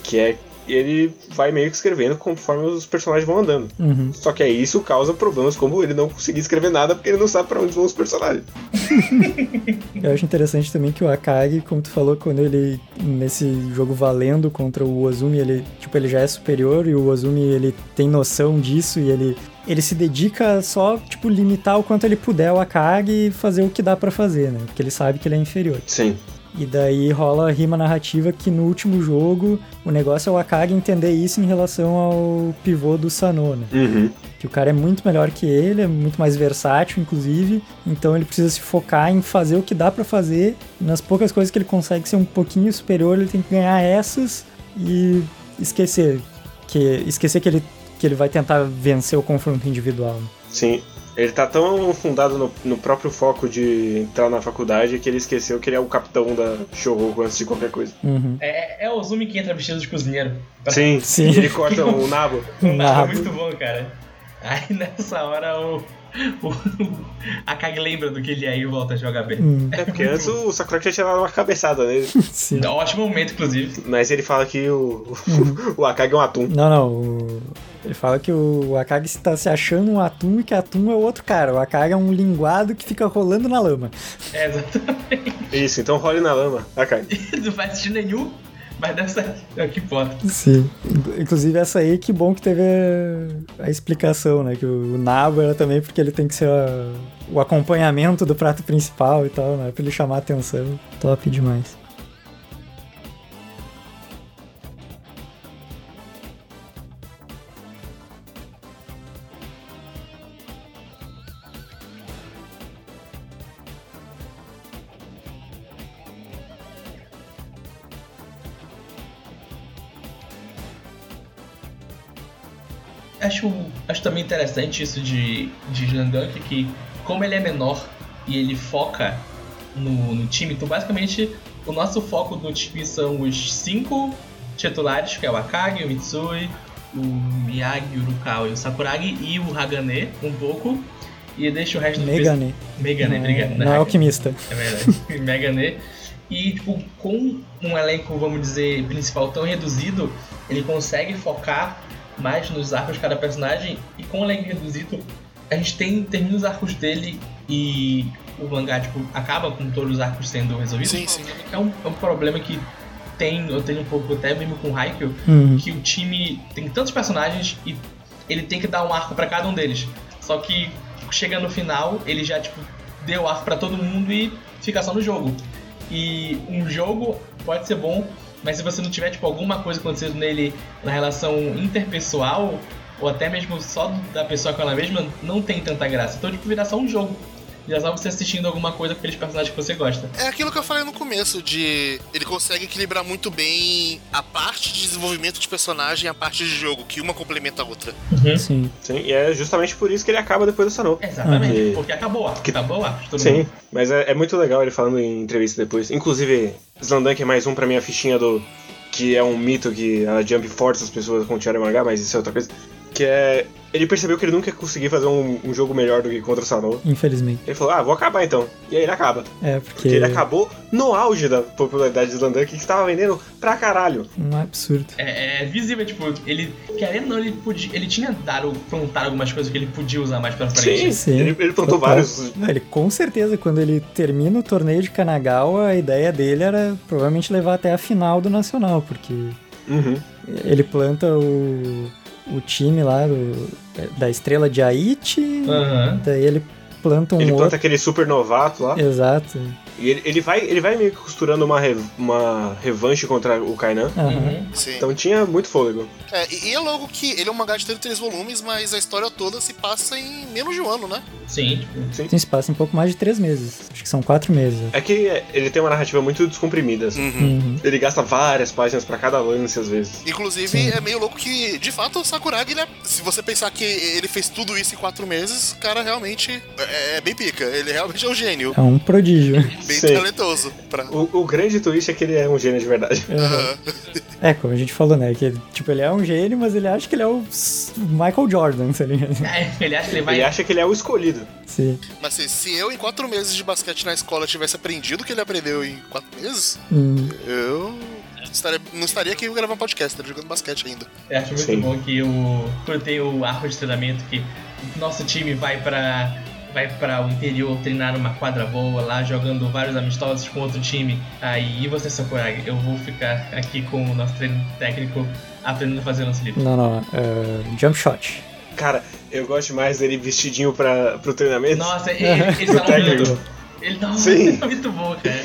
Que é ele vai meio que escrevendo conforme os personagens vão andando. Uhum. Só que aí isso causa problemas como ele não conseguir escrever nada porque ele não sabe pra onde vão os personagens. Eu acho interessante também que o Akagi, como tu falou, quando ele, nesse jogo valendo contra o Ozumi, ele, tipo, ele já é superior e o Ozumi, ele tem noção disso e ele, ele se dedica só, tipo, limitar o quanto ele puder o Akagi e fazer o que dá pra fazer, né? Porque ele sabe que ele é inferior. Sim. E daí rola a rima narrativa que no último jogo o negócio é o Akagi entender isso em relação ao pivô do Sano, né? Uhum. Que o cara é muito melhor que ele, é muito mais versátil, inclusive. Então ele precisa se focar em fazer o que dá pra fazer. E nas poucas coisas que ele consegue ser um pouquinho superior, ele tem que ganhar essas e esquecer que esquecer que ele que ele vai tentar vencer o confronto individual. né? Sim. Ele tá tão fundado no, no próprio foco de entrar na faculdade que ele esqueceu que ele é o capitão da Shouhoku antes de qualquer coisa. Uhum. É, é o Ozumi que entra vestido de cozinheiro. Sim, Sim. E ele corta o nabo. O nabo é Nabo. muito bom, cara. Aí nessa hora o. a Kag lembra do que ele é e volta a jogar bem. Hum, É porque antes o Sakuragi tinha tirado uma cabeçada nele. sim. Ótimo momento, inclusive. Mas ele fala que o, o Akagi é um atum. Não, não. o- Ele fala que o Akagi está se achando um atum e que atum é outro cara. O Akagi é um linguado que fica rolando na lama. É, exatamente. Isso, então role na lama, Akagi. Não faz sentido nenhum, mas dá certo. É, que importa. Sim. Inclusive essa aí, que bom que teve a, a explicação, né? Que o, o nabo era também porque ele tem que ser a- o acompanhamento do prato principal e tal, né? Pra ele chamar a atenção. Top demais. Acho, acho também interessante isso de, de Slandunk, que como ele é menor e ele foca no, no time, então basicamente o nosso foco no time são os cinco titulares, que é o Akagi, o Mitsui, o Miyagi, o Urukawa e o Sakuragi, e o Hagane um pouco, e deixa o resto do Megane. Megane, Não, obrigado. não é alquimista. É verdade. Megané. E, tipo, com um elenco, vamos dizer, principal tão reduzido, ele consegue focar mais nos arcos de cada personagem. E com o elenco reduzido, a gente tem, termina os arcos dele e o mangá, tipo, acaba com todos os arcos sendo resolvidos. Sim, sim. É um, é um problema que tem, eu tenho um pouco até mesmo com o Haikyuu, Uhum. que o time tem tantos personagens e ele tem que dar um arco pra cada um deles. Só que chega no final, ele já tipo deu arco pra todo mundo e fica só no jogo. E um jogo pode ser bom, mas se você não tiver tipo alguma coisa acontecendo nele na relação interpessoal ou até mesmo só da pessoa com ela mesma, não tem tanta graça. Então tipo virar só um jogo. Já só você assistindo alguma coisa com aqueles personagens que você gosta. É aquilo que eu falei no começo, de ele consegue equilibrar muito bem a parte de desenvolvimento de personagem e a parte de jogo, que uma complementa a outra. Sim. Sim, e é justamente por isso que ele acaba depois do Sanou. Exatamente, Uhum. porque acabou o arco. Acabou todo Sim, mundo. mas é, é muito legal ele falando em entrevista depois. Inclusive, Slandunk é mais um pra minha fichinha do. Que é um mito que a Jump força as pessoas a continuarem mangá, mas isso é outra coisa. Que é. Ele percebeu que ele nunca ia conseguir fazer um, um jogo melhor do que contra o Sanoa. Infelizmente. Ele falou, ah, vou acabar então. E aí ele acaba. É, porque. Porque ele acabou no auge da popularidade de Slam que estava vendendo pra caralho. Um absurdo. É, é visível, tipo, ele, querendo ou não, ele podia. Ele tinha dado, plantado algumas coisas que ele podia usar mais pra frente. Sim, ele, ele plantou total. vários. Não, Ele com certeza, quando ele termina o torneio de Kanagawa, a ideia dele era provavelmente levar até a final do Nacional, porque Uhum. ele planta o, o time lá do- da estrela de Haiti, Aham. daí ele planta um Ele planta outro. aquele super novato lá. Exato. E ele, ele vai, ele vai meio que costurando uma, re- uma revanche contra o Kainan. Uhum. Sim. Então tinha muito fôlego. É, e, e é logo que ele é um mangá de 33 volumes, mas a história toda se passa em menos de um ano, né? Sim, tipo. Tem espaço em pouco mais de três meses. Acho que são quatro meses. É que ele tem uma narrativa muito descomprimida. assim. Uhum. Ele gasta várias páginas pra cada lance, às vezes. Inclusive, Sim. é meio louco que, de fato, o Sakuragi, né? Se você pensar que ele fez tudo isso em quatro meses, o cara realmente é, é bem pica. Ele realmente é um gênio. É um prodígio. Bem Sim. talentoso. Pra... O, o grande twist é que ele é um gênio de verdade. Aham. É, como a gente falou, né? Que ele, tipo, ele é um gênio, mas ele acha que ele é o Michael Jordan, tá ligado? É, ele acha que ele vai. Ele acha que ele é o escolhido. Sim. Mas se, se eu, em quatro meses de basquete na escola, tivesse aprendido o que ele aprendeu em quatro meses, Hum, eu estaria- não estaria aqui gravando podcast, estaria jogando basquete ainda. Eu acho muito Sim. bom que o. Quando tem o arco de treinamento que o nosso time vai pra. Vai para o interior treinar uma quadra boa lá, jogando vários amistosos com outro time. Aí, e você, Sakuragi? Eu vou ficar aqui com o nosso treino técnico aprendendo a fazer lance livre. não, não. é, jump shot. Cara, eu gosto mais dele vestidinho pra, pro treinamento. Nossa, ele, ele Pro tá. Ele tá Sim. muito bom, cara.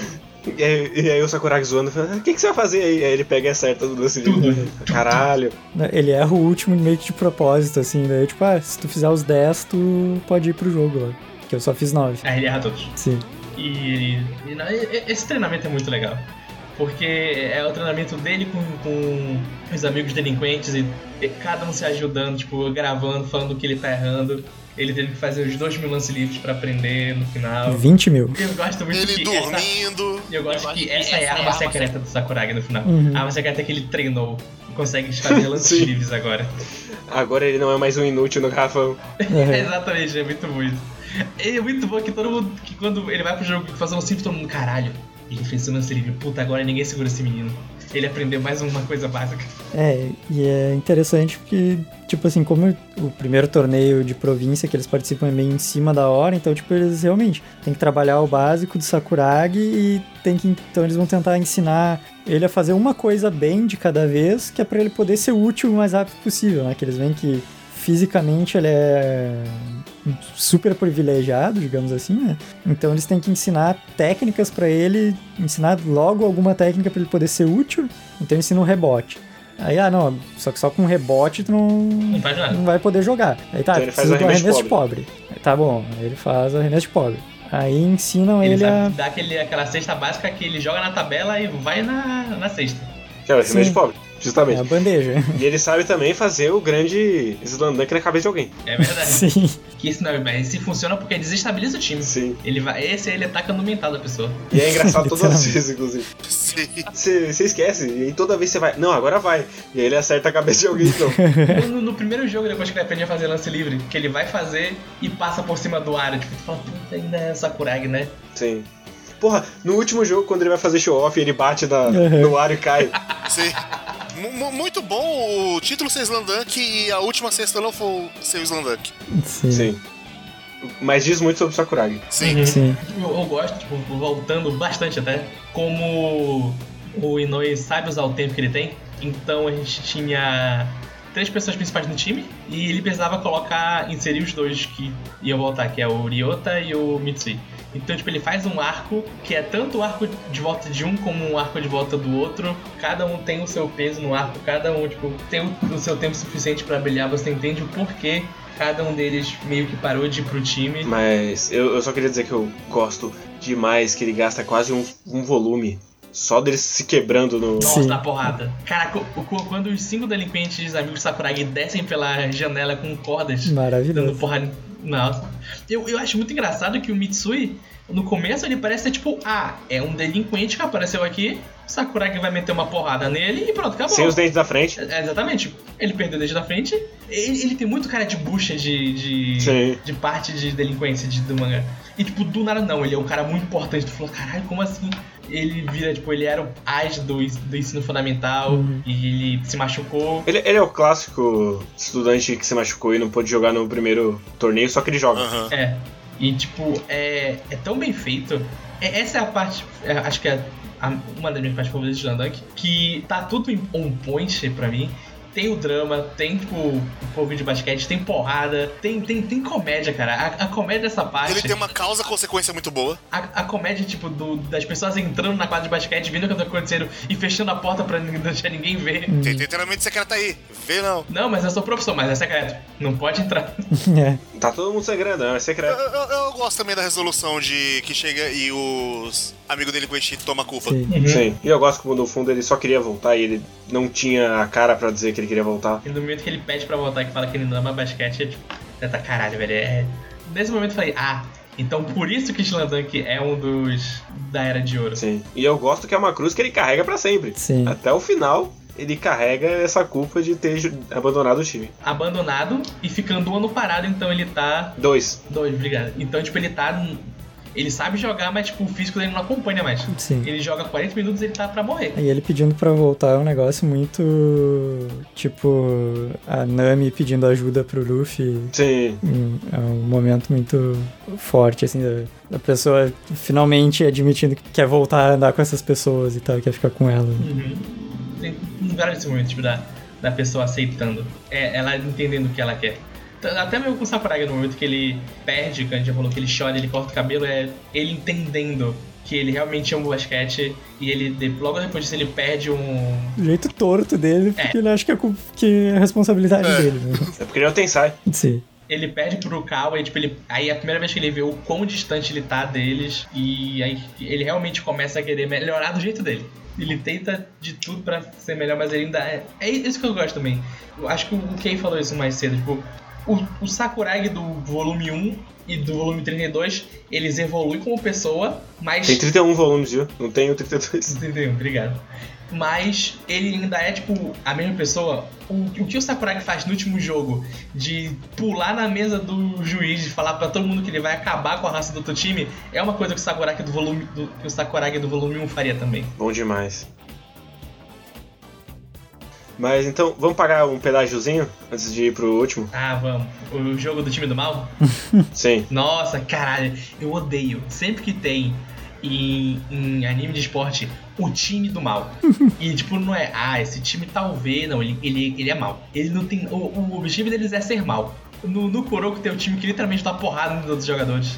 E aí, e aí o Sakuragi zoando, falando, "Ah, o que, que você vai fazer aí? Aí ele pega e acerta tudo assim. Tudo. Caralho. Né, Ele erra o último meio que de propósito, assim. Daí, tipo, ah, se tu fizer os 10, tu pode ir pro jogo lá. Que eu só fiz 9. Aí ele erra todos. Sim. E, e e- esse treinamento é muito legal. Porque é o treinamento dele com, com os amigos delinquentes e, e cada um se ajudando, tipo, gravando, falando o que ele tá errando. Ele tendo que fazer os dois mil lance livres pra aprender no final. 20 mil. Eu gosto muito Ele que essa, dormindo. eu gosto que essa é a arma secreta do Sakuragi no final. Uhum. A arma secreta que ele treinou. e Consegue fazer lances Sim. livres agora. Agora ele não é mais um inútil no garrafão. É. Exatamente, é muito bom isso. É muito bom que todo mundo, que quando ele vai pro jogo fazer um simples, todo mundo, caralho, ele fez o lance livre, puta, agora ninguém segura esse menino. Ele aprendeu mais uma coisa básica. É, e é interessante porque, tipo assim, como o primeiro torneio de província que eles participam é meio em cima da hora, então, tipo, eles realmente têm que trabalhar o básico do Sakuragi e tem que, então eles vão tentar ensinar ele a fazer uma coisa bem de cada vez, que é pra ele poder ser útil o mais rápido possível, né? Que eles veem que fisicamente ele é super privilegiado, digamos assim, né? Então eles têm que ensinar técnicas pra ele, ensinar logo alguma técnica pra ele poder ser útil. Então ensina um rebote. Aí, ah, não, só que só com rebote tu não, Não faz nada. não vai poder jogar. Aí tá, Então ele faz precisa do arremesso arremesso de pobre. Aí, tá bom, ele faz arremesso de pobre. Aí ensinam Ele ele, a. dar aquele, aquela cesta básica que ele joga na tabela e vai na, na cesta. Que é o Sim. remédio pobre, É a justamente. bandeja. E ele sabe também fazer o grande slandunk na cabeça de alguém. É verdade. Sim. que isso não é mas se funciona porque desestabiliza o time. Sim. Ele vai, esse aí ele ataca no mental da pessoa. E é engraçado todas as vezes, inclusive. Sim. Você esquece, e aí toda vez você vai. Não, agora vai. E aí ele acerta a cabeça de alguém, então. No, no primeiro jogo, depois que ele aprende a fazer lance livre, que ele vai fazer e passa por cima do ar. Tipo, tu fala, puta, ainda é Sakuragi, né? Sim. Porra, no último jogo, quando ele vai fazer show-off, ele bate na, Uhum. no ar e cai. Sim. Mu- mu- muito bom o título ser Slandunk e a última cesta não foi ser Slandunk. Sim. Sim. Mas diz muito sobre o Sakuragi. Sim. Uhum. Sim. Eu, eu gosto, tipo, voltando bastante até, como o Inoue sabe usar o tempo que ele tem. Então a gente tinha três pessoas principais no time e ele precisava colocar, inserir os dois que iam voltar, que é o Ryota e o Mitsui. Então, tipo, ele faz um arco que é tanto o arco de volta de um como um arco de volta do outro. Cada um tem o seu peso no arco, cada um, tipo, tem o, seu tempo suficiente pra brilhar. Você entende o porquê cada um deles meio que parou de ir pro time. Mas eu, eu só queria dizer que eu gosto demais que ele gasta quase um, um volume só dele se quebrando no. Nossa, Sim. na porrada. Caraca, o- o- quando os cinco delinquentes amigos Sakuragi descem pela janela com cordas, dando Maravilhoso. porrada. Nossa. Eu, eu acho muito engraçado que o Mitsui, no começo, ele parece ser tipo, ah, é um delinquente que apareceu aqui Sakuragi vai meter uma porrada nele e pronto, acabou. Sem os dentes da frente. É, exatamente. Ele perdeu desde da frente. Ele, ele tem muito cara de bucha de, de, Sim. de parte de delinquência de, do mangá. E, tipo, do nada não. Ele é um cara muito importante. Tu falou, caralho, como assim? Ele vira, tipo, ele era o AIS do, do ensino fundamental Uhum. e ele se machucou. Ele, ele é o clássico estudante que se machucou e não pôde jogar no primeiro torneio, só que ele joga. Aham. É. E, tipo, é, é tão bem feito. É- essa é a parte, é, acho que é uma das minhas partes favoritas de Slandank, que tá tudo em on point pra mim. Tem o drama, tem, tipo, o povo de basquete, tem porrada, tem, tem, tem comédia, cara. A, a comédia dessa parte. Ele tem uma causa-consequência muito boa. A, a comédia, tipo, do- das pessoas entrando na quadra de basquete, vendo o que tá acontecendo e fechando a porta pra não deixar ninguém ver. Tem tem treinamento secreto aí. Vê não. Não, mas é sua profissão, mas é secreto. Não pode entrar. É. Tá todo mundo segredo, não, é Eu, secreto. eu- eu gosto também da resolução de que chega e os amigos dele tomam a culpa. Sim. Uhum. Sim. E eu gosto como no fundo ele só queria voltar e ele não tinha a cara pra dizer que ele queria voltar. E no momento que ele pede pra voltar que fala que ele não ama basquete, é tipo, tá caralho, velho. É... Nesse momento eu falei, ah, então por isso que Slandunk é um dos da Era de Ouro. Sim. E eu gosto que é uma cruz que ele carrega pra sempre. Sim. Até o final, ele carrega essa culpa de ter abandonado o time. Abandonado e ficando um ano parado, então ele tá. Dois. Dois, obrigado. Então, tipo, ele tá. Ele sabe jogar, mas tipo, o físico dele não acompanha mais. Sim. Ele joga 40 minutos e ele tá pra morrer. E ele pedindo pra voltar é um negócio muito. Tipo, a Nami pedindo ajuda pro Luffy. Sim. Hum, É um momento muito forte, assim, da, da pessoa finalmente admitindo que quer voltar a andar com essas pessoas e tal, quer ficar com elas. Uhum. Tem um vários momentos, tipo, da, da pessoa aceitando. É, ela entendendo o que ela quer. Até mesmo com o Sakuragi, no momento que ele perde, que a gente já falou que ele chora, ele corta o cabelo, é ele entendendo que ele realmente ama o basquete e ele, logo depois disso, ele perde um. O jeito torto dele, porque ele acha que é, que é responsabilidade É. dele, né? É porque ele é o Tensai. Sim. Ele perde pro Kawa e, tipo, ele. Aí é a primeira vez que ele vê o quão distante ele tá deles. E aí ele realmente começa a querer melhorar do jeito dele. Ele tenta de tudo pra ser melhor, mas ele ainda é. É isso que eu gosto também. Eu acho que o Kei falou isso mais cedo. Tipo, o, o Sakuragi do volume 1 e do volume 32, eles evoluem como pessoa, mas. Tem 31 volumes, viu? Não tem o 32. 31, obrigado. Mas ele ainda é, tipo, a mesma pessoa. O, o que o Sakuragi faz no último jogo, de pular na mesa do juiz e falar pra todo mundo que ele vai acabar com a raça do outro time, é uma coisa que o Sakuragi do volume, do, que o Sakuragi do volume 1 faria também. Bom demais. Mas então, vamos pagar um pedágiozinho antes de ir pro último? Ah, vamos. O jogo do time do mal? Sim. Nossa, caralho, eu odeio. Sempre que tem em, em anime de esporte o time do mal. e tipo, não é, ah, esse time talvez. Não, ele, ele, ele é mal. Ele não tem. O, o objetivo deles é ser mal. No, no Kuroko tem o time que literalmente dá porrada nos outros jogadores.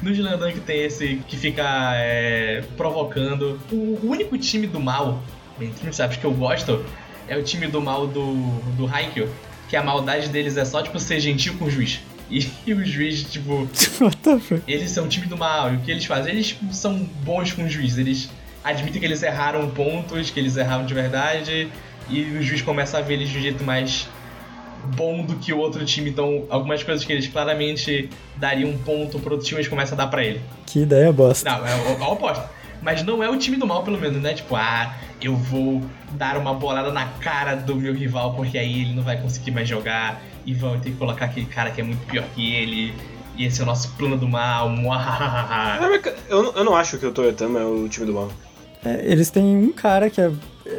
No Gilandan que tem esse que fica é, provocando. O, o único time do mal, entre sabe, que eu gosto, é o time do mal do, do Haikyuu. Que a maldade deles é só, tipo, ser gentil com o juiz. E, e o juiz, tipo, What the fuck? eles são o time do mal. E o que eles fazem? Eles tipo, são bons com o juiz. Eles admitem que eles erraram pontos, que eles erraram de verdade. E o juiz começa a ver eles de um jeito mais bom do que o outro time. Então, algumas coisas que eles claramente dariam um ponto pro outro time, eles começam a dar pra ele. Que ideia bosta. Não, é o, é o oposto. Mas não é o time do mal, pelo menos, né? Tipo, ah, eu vou dar uma bolada na cara do meu rival, porque aí ele não vai conseguir mais jogar. E vão ter que colocar aquele cara que é muito pior que ele. E esse é o nosso plano do mal. Eu, não- eu não acho que o Toyotama é o time do mal. É, eles têm um cara que é.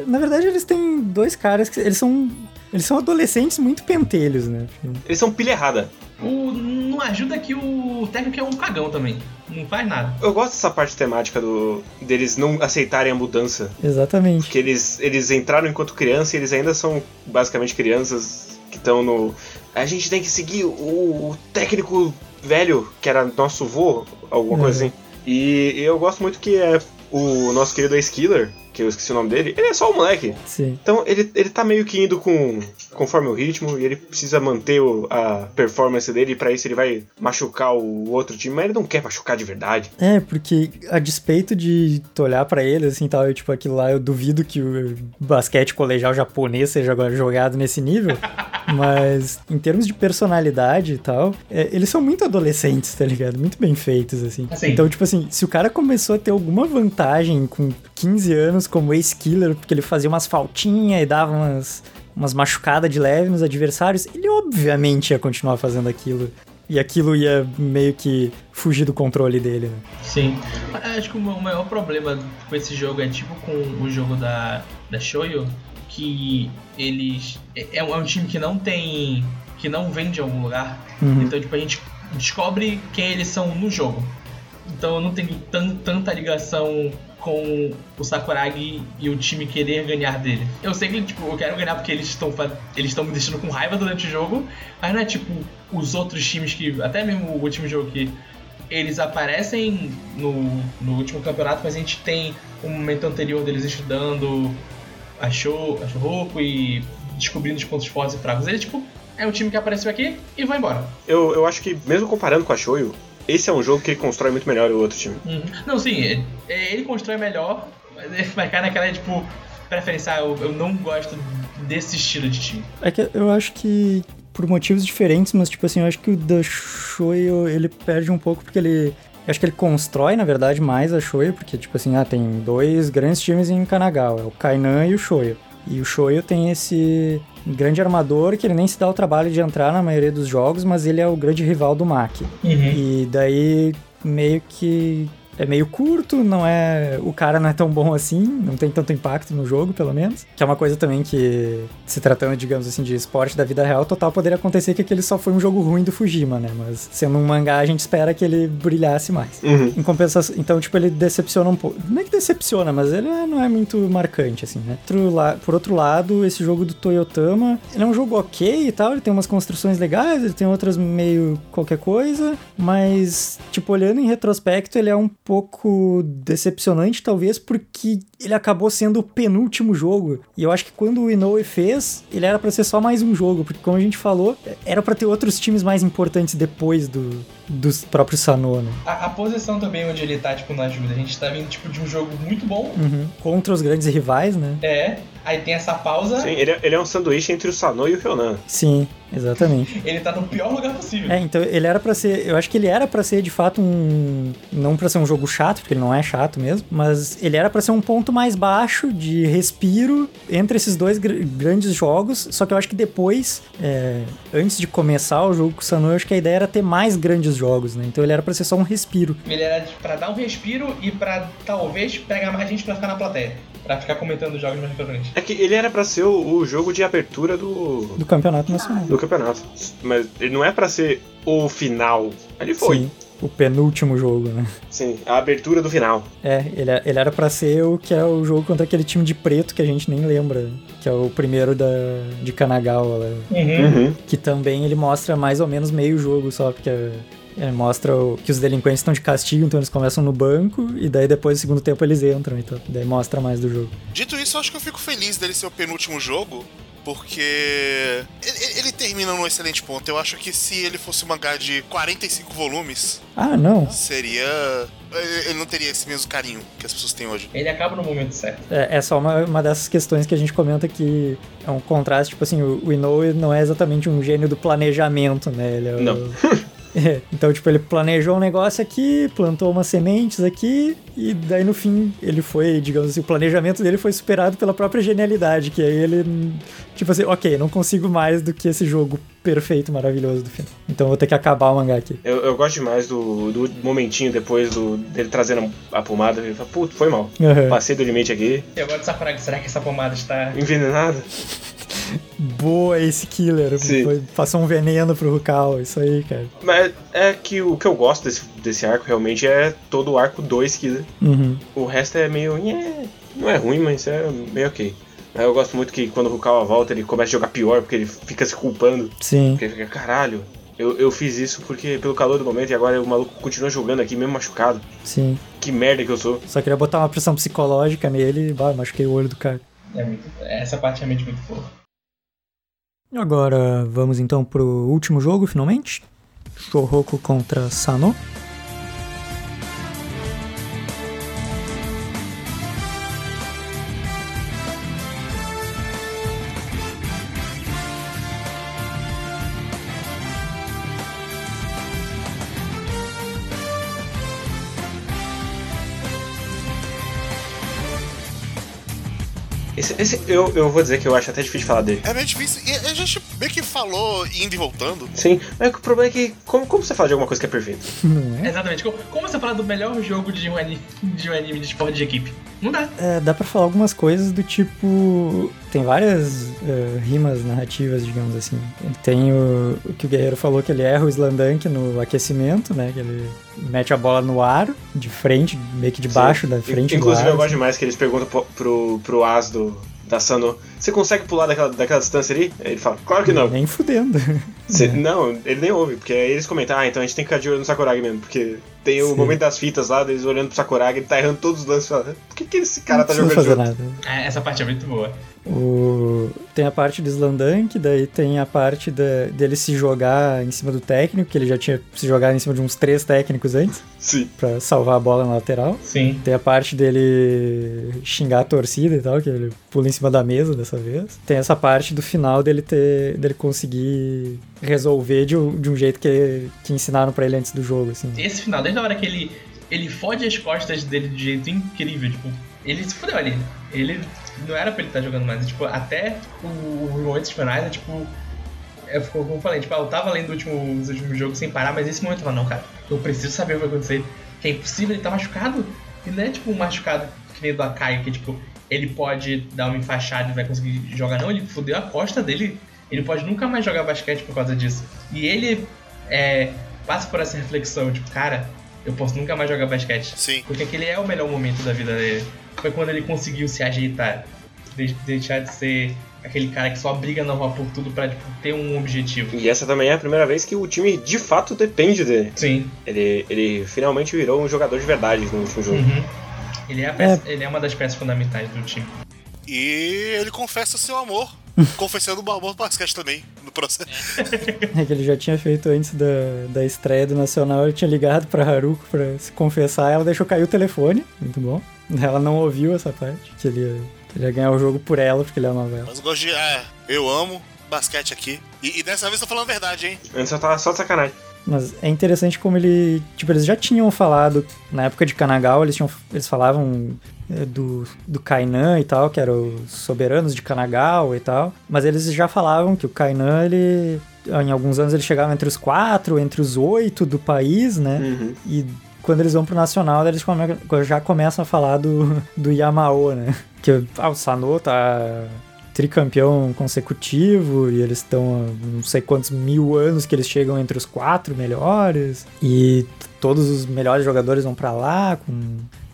Na verdade, eles têm dois caras que. Eles são. Eles são adolescentes muito pentelhos, né? Eles são pilha errada. O, não ajuda que o técnico é um cagão também. Não faz nada. Eu gosto dessa parte temática do deles não aceitarem a mudança. Exatamente. Que eles, eles entraram enquanto criança e eles ainda são basicamente crianças que estão no. A gente tem que seguir o, o técnico velho, que era nosso vô, alguma Uhum. coisa assim. E eu gosto muito que é o nosso querido Ace Killer, que eu esqueci o nome dele, ele é só um moleque. Sim. Então ele, ele tá meio que indo com, conforme o ritmo e ele precisa manter o- a performance dele e pra isso ele vai machucar o outro time, mas ele não quer machucar de verdade. É, porque a despeito de tu olhar pra ele, assim, tal, eu, tipo, aquilo lá, eu duvido que o basquete colegial japonês seja agora jogado nesse nível. Mas, em termos de personalidade e tal, é, eles são muito adolescentes, tá ligado? Muito bem feitos, assim. Assim. Então, tipo assim, se o cara começou a ter alguma vantagem com 15 anos como ex-killer, porque ele fazia umas faltinhas e dava umas, umas machucadas de leve nos adversários, ele obviamente ia continuar fazendo aquilo. E aquilo ia meio que fugir do controle dele, né? Sim. Acho que o maior problema com esse jogo é tipo com o jogo da, da Shoyo, que eles. É, é um, é um time que não tem. que não vem de algum lugar. Uhum. Então, tipo, a gente descobre quem eles são no jogo. Então eu não tenho tan- tanta ligação com o Sakuragi e o time querer ganhar dele. Eu sei que tipo, eu quero ganhar porque eles estão eles estão me deixando com raiva durante o jogo, mas não é tipo os outros times que até mesmo o último jogo que eles aparecem no, no último campeonato, mas a gente tem um momento anterior deles estudando a show, a Shouhoku e descobrindo os pontos fortes e fracos. Ele tipo é um time que apareceu aqui e vai embora. Eu, eu acho que, mesmo comparando com a Shoyo, esse é um jogo que ele constrói muito melhor o outro time. Uhum. Não, sim, ele, ele constrói melhor, mas ele vai cair naquela, tipo, preferência, ah, eu, eu não gosto desse estilo de time. É que eu acho que por motivos diferentes, mas tipo assim, eu acho que o da Shoyo ele perde um pouco porque ele. Eu acho que ele constrói, na verdade, mais a Shoyo, porque, tipo assim, ah, tem dois grandes times em Kanagawa, é o Kainan e o Shoyo. E o Shoyo tem esse grande armador que ele nem se dá o trabalho de entrar na maioria dos jogos, mas ele é o grande rival do Maki. E daí meio que é meio curto, não é, o cara não é tão bom assim, não tem tanto impacto no jogo, pelo menos. Que é uma coisa também que se tratando, digamos assim, de esporte da vida real, total poderia acontecer que aquele só foi um jogo ruim do Fujima, né? Mas sendo um mangá, a gente espera que ele brilhasse mais. Uhum. Em compensação, então, tipo, ele decepciona um pouco. Não é que decepciona, mas ele é- não é muito marcante, assim, né? Por outro lado, esse jogo do Toyotama, ele é um jogo ok e tal, ele tem umas construções legais, ele tem outras meio qualquer coisa, mas, tipo, olhando em retrospecto, ele é um pouco decepcionante, talvez, porque ele acabou sendo o penúltimo jogo. E eu acho que quando o Inoue fez, ele era pra ser só mais um jogo, porque como a gente falou, era pra ter outros times mais importantes depois do, dos próprios Sanô, né? A, a posição também onde ele tá, tipo, não ajuda. A gente tá vindo, tipo, de um jogo muito bom. Uhum. Contra os grandes rivais, né? É, aí tem essa pausa, Sim, ele é, ele é um sanduíche entre o Sano e o Ryonan. Sim, exatamente. ele tá no pior lugar possível. É, então ele era pra ser, eu acho que ele era pra ser de fato um, não pra ser um jogo chato, porque ele não é chato mesmo, mas ele era pra ser um ponto mais baixo de respiro entre esses dois gr- grandes jogos, só que eu acho que depois, é, antes de começar o jogo com o Sanu, eu acho que a ideia era ter mais grandes jogos, né? Então ele era pra ser só um respiro. Ele era pra dar um respiro e pra talvez pegar mais gente pra ficar na plateia. Pra ficar comentando os jogos mais pra frente. É que ele era pra ser o, o jogo de abertura do, Do campeonato nacional. do campeonato. Mas ele não é pra ser o final. Ele foi. Sim, o penúltimo jogo, né? Sim, a abertura do final. É, ele, ele era pra ser o que é o jogo contra aquele time de preto que a gente nem lembra, que é o primeiro da, de Kanagawa, Uhum. Uhum. que também ele mostra mais ou menos meio jogo só, porque é, mostra o- que os delinquentes estão de castigo, então eles começam no banco e daí depois no segundo tempo eles entram, então daí mostra mais do jogo. Dito isso, eu acho que eu fico feliz dele ser o penúltimo jogo, porque ele, ele termina num excelente ponto. Eu acho que se ele fosse um mangá de 45 volumes, Ah, não. seria. Ele ele não teria esse mesmo carinho que as pessoas têm hoje. Ele acaba no momento certo. É, é só uma, uma dessas questões que a gente comenta que é um contraste, tipo assim, o, o Inoue não é exatamente um gênio do planejamento, né? Ele é o- Não. Então, tipo, ele planejou um negócio aqui, plantou umas sementes aqui, e daí no fim ele foi, digamos assim, o planejamento dele foi superado pela própria genialidade, que aí ele, tipo assim, ok, não consigo mais do que esse jogo perfeito, maravilhoso do final. Então eu vou ter que acabar o mangá aqui. Eu, eu gosto demais do, do momentinho depois do, dele trazendo a pomada. Ele fala, puto, foi mal. Aham. Passei do limite aqui. E agora de Sakuragi, será que essa pomada está. Envenenado. Boa esse killer. Foi- passou um veneno pro Rukal, isso aí, cara. Mas é que o que eu gosto desse, desse arco realmente é todo o arco 2 que Uhum. o resto é meio. Não é ruim, mas é meio ok. Mas eu gosto muito que quando o Rukawa volta ele começa a jogar pior, porque ele fica se culpando. Sim. Porque ele fica, caralho, eu, eu fiz isso porque pelo calor do momento e agora o maluco continua jogando aqui mesmo machucado. Sim. Que merda que eu sou. Só queria botar uma pressão psicológica nele e, bah, machuquei o olho do cara. É muito... Essa parte é realmente muito boa. Agora vamos então pro último jogo, finalmente. Shouhoku contra Sano. Esse, eu, eu vou dizer que eu acho até difícil de falar dele. É meio difícil. E a gente meio que falou indo e voltando. Sim, mas o problema é que, como, como você fala de alguma coisa que é perfeita? Não é? Exatamente. Como, como você fala do melhor jogo de um anime de, um anime de esporte de equipe? Não dá. É, dá pra falar algumas coisas do tipo. Tem várias eh, rimas narrativas, digamos assim. Tem o, o que o Guerreiro falou, que ele erra o Slandunk no aquecimento, né? Que ele mete a bola no ar, de frente, meio que de baixo, da frente Inclusive, do ar. eu gosto demais que eles perguntam pro, pro, pro As do, da Sano: Você consegue pular daquela, daquela distância ali? Aí ele fala: Claro que não. Nem fudendo. Cê- não, ele nem ouve, porque aí eles comentam: Ah, então a gente tem que ficar de olho no Sakuragi mesmo. Porque tem o Sim. momento das fitas lá, deles olhando pro Sakuragi, ele tá errando todos os lances. Fala, Por que, que esse cara não tá jogando fazer junto? nada. É, essa parte é muito boa. O... Tem a parte do Slandunk, daí tem a parte da- dele se jogar em cima do técnico, que ele já tinha se jogado em cima de uns três técnicos antes, Sim. pra salvar a bola na lateral. Sim. Tem a parte dele xingar a torcida e tal, que ele pula em cima da mesa dessa vez. Tem essa parte do final dele ter dele conseguir resolver de, um- de um jeito que, que ensinaram pra ele antes do jogo, assim. Esse final, desde a hora que ele, ele fode as costas dele de jeito incrível, tipo, ele se fudeu ali. Ele não era pra ele estar jogando mais. Tipo, até o- os momentos finais, é tipo. É, como eu falei, tipo, eu tava lendo último, os últimos jogos sem parar, mas esse momento eu tava, não, cara, eu preciso saber o que vai acontecer. Que é impossível, ele tá machucado. E não é tipo um machucado que nem do Akai, que tipo, ele pode dar uma enfaixada e vai conseguir jogar, não, ele fudeu a costa dele. Ele pode nunca mais jogar basquete por causa disso. E ele é, passa por essa reflexão, tipo, cara, eu posso nunca mais jogar basquete. Sim. Porque aquele é o melhor momento da vida dele. Foi quando ele conseguiu se ajeitar. De- deixar de ser aquele cara que só briga na rua por tudo pra tipo, ter um objetivo. E essa também é a primeira vez que o time de fato depende dele. Sim. Ele, ele finalmente virou um jogador de verdade no último jogo. Uhum. Ele, é a peça- ele é uma das peças fundamentais do time. E ele confessa seu amor, confessando o amor do basquete também, no processo. É que ele já tinha feito antes da, da estreia do Nacional, ele tinha ligado pra Haruko pra se confessar, ela deixou cair o telefone, muito bom. Ela não ouviu essa parte, que ele, ia- que ele ia ganhar o jogo por ela, porque ele amava ela. Mas eu gosto de. É, eu amo basquete aqui. E, e dessa vez eu tô falando a verdade, hein? Antes eu tava só de sacanagem. Mas é interessante como ele. Tipo, eles já tinham falado, na época de Kanagawa, eles, tinham, eles falavam é, do, do Kainan e tal, que eram os soberanos de Kanagawa e tal. Mas eles já falavam que o Kainan, ele. Em alguns anos ele chegava entre os quatro, entre os oito do país, né? Uhum. E quando eles vão pro Nacional, eles come- já começam a falar do, do Yamao, né? Que ah, o Sano tá tricampeão consecutivo e eles estão não sei quantos mil anos que eles chegam entre os quatro melhores e todos os melhores jogadores vão pra lá com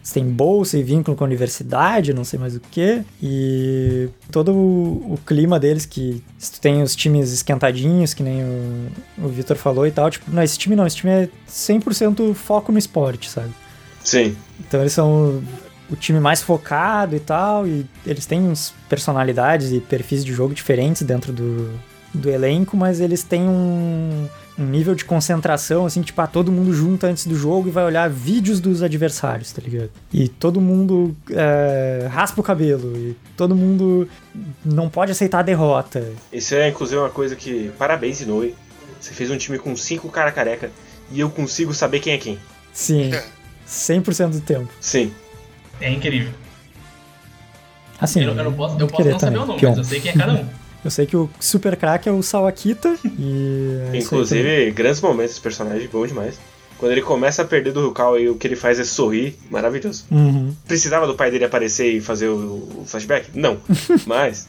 eles têm bolsa e vínculo com a universidade, não sei mais o que. E todo o, o clima deles, que tu tem os times esquentadinhos, que nem o, o Vitor falou e tal, tipo, não, esse time não, esse time é 100% foco no esporte, sabe? Sim. Então eles são o time mais focado e tal, e eles têm uns personalidades e perfis de jogo diferentes dentro do, do elenco, mas eles têm um, um nível de concentração, assim, tipo, ah, todo mundo junta antes do jogo e vai olhar vídeos dos adversários, tá ligado? E todo mundo é, raspa o cabelo, e todo mundo não pode aceitar a derrota. Isso é inclusive uma coisa que. Parabéns, Inoue. Você fez um time com cinco cara careca e eu consigo saber quem é quem. Sim, 100% do tempo. Sim. É incrível. Assim, eu, eu não posso, eu posso não saber também, o nome, Pion. mas eu sei quem é cada um. Eu sei que o super craque é o Sawakita e. é. Inclusive, grandes momentos desse personagem, bom demais. Quando ele começa a perder do Rukal e o que ele faz é sorrir, maravilhoso. Uhum. Precisava do pai dele aparecer e fazer o, o flashback? Não. Mas.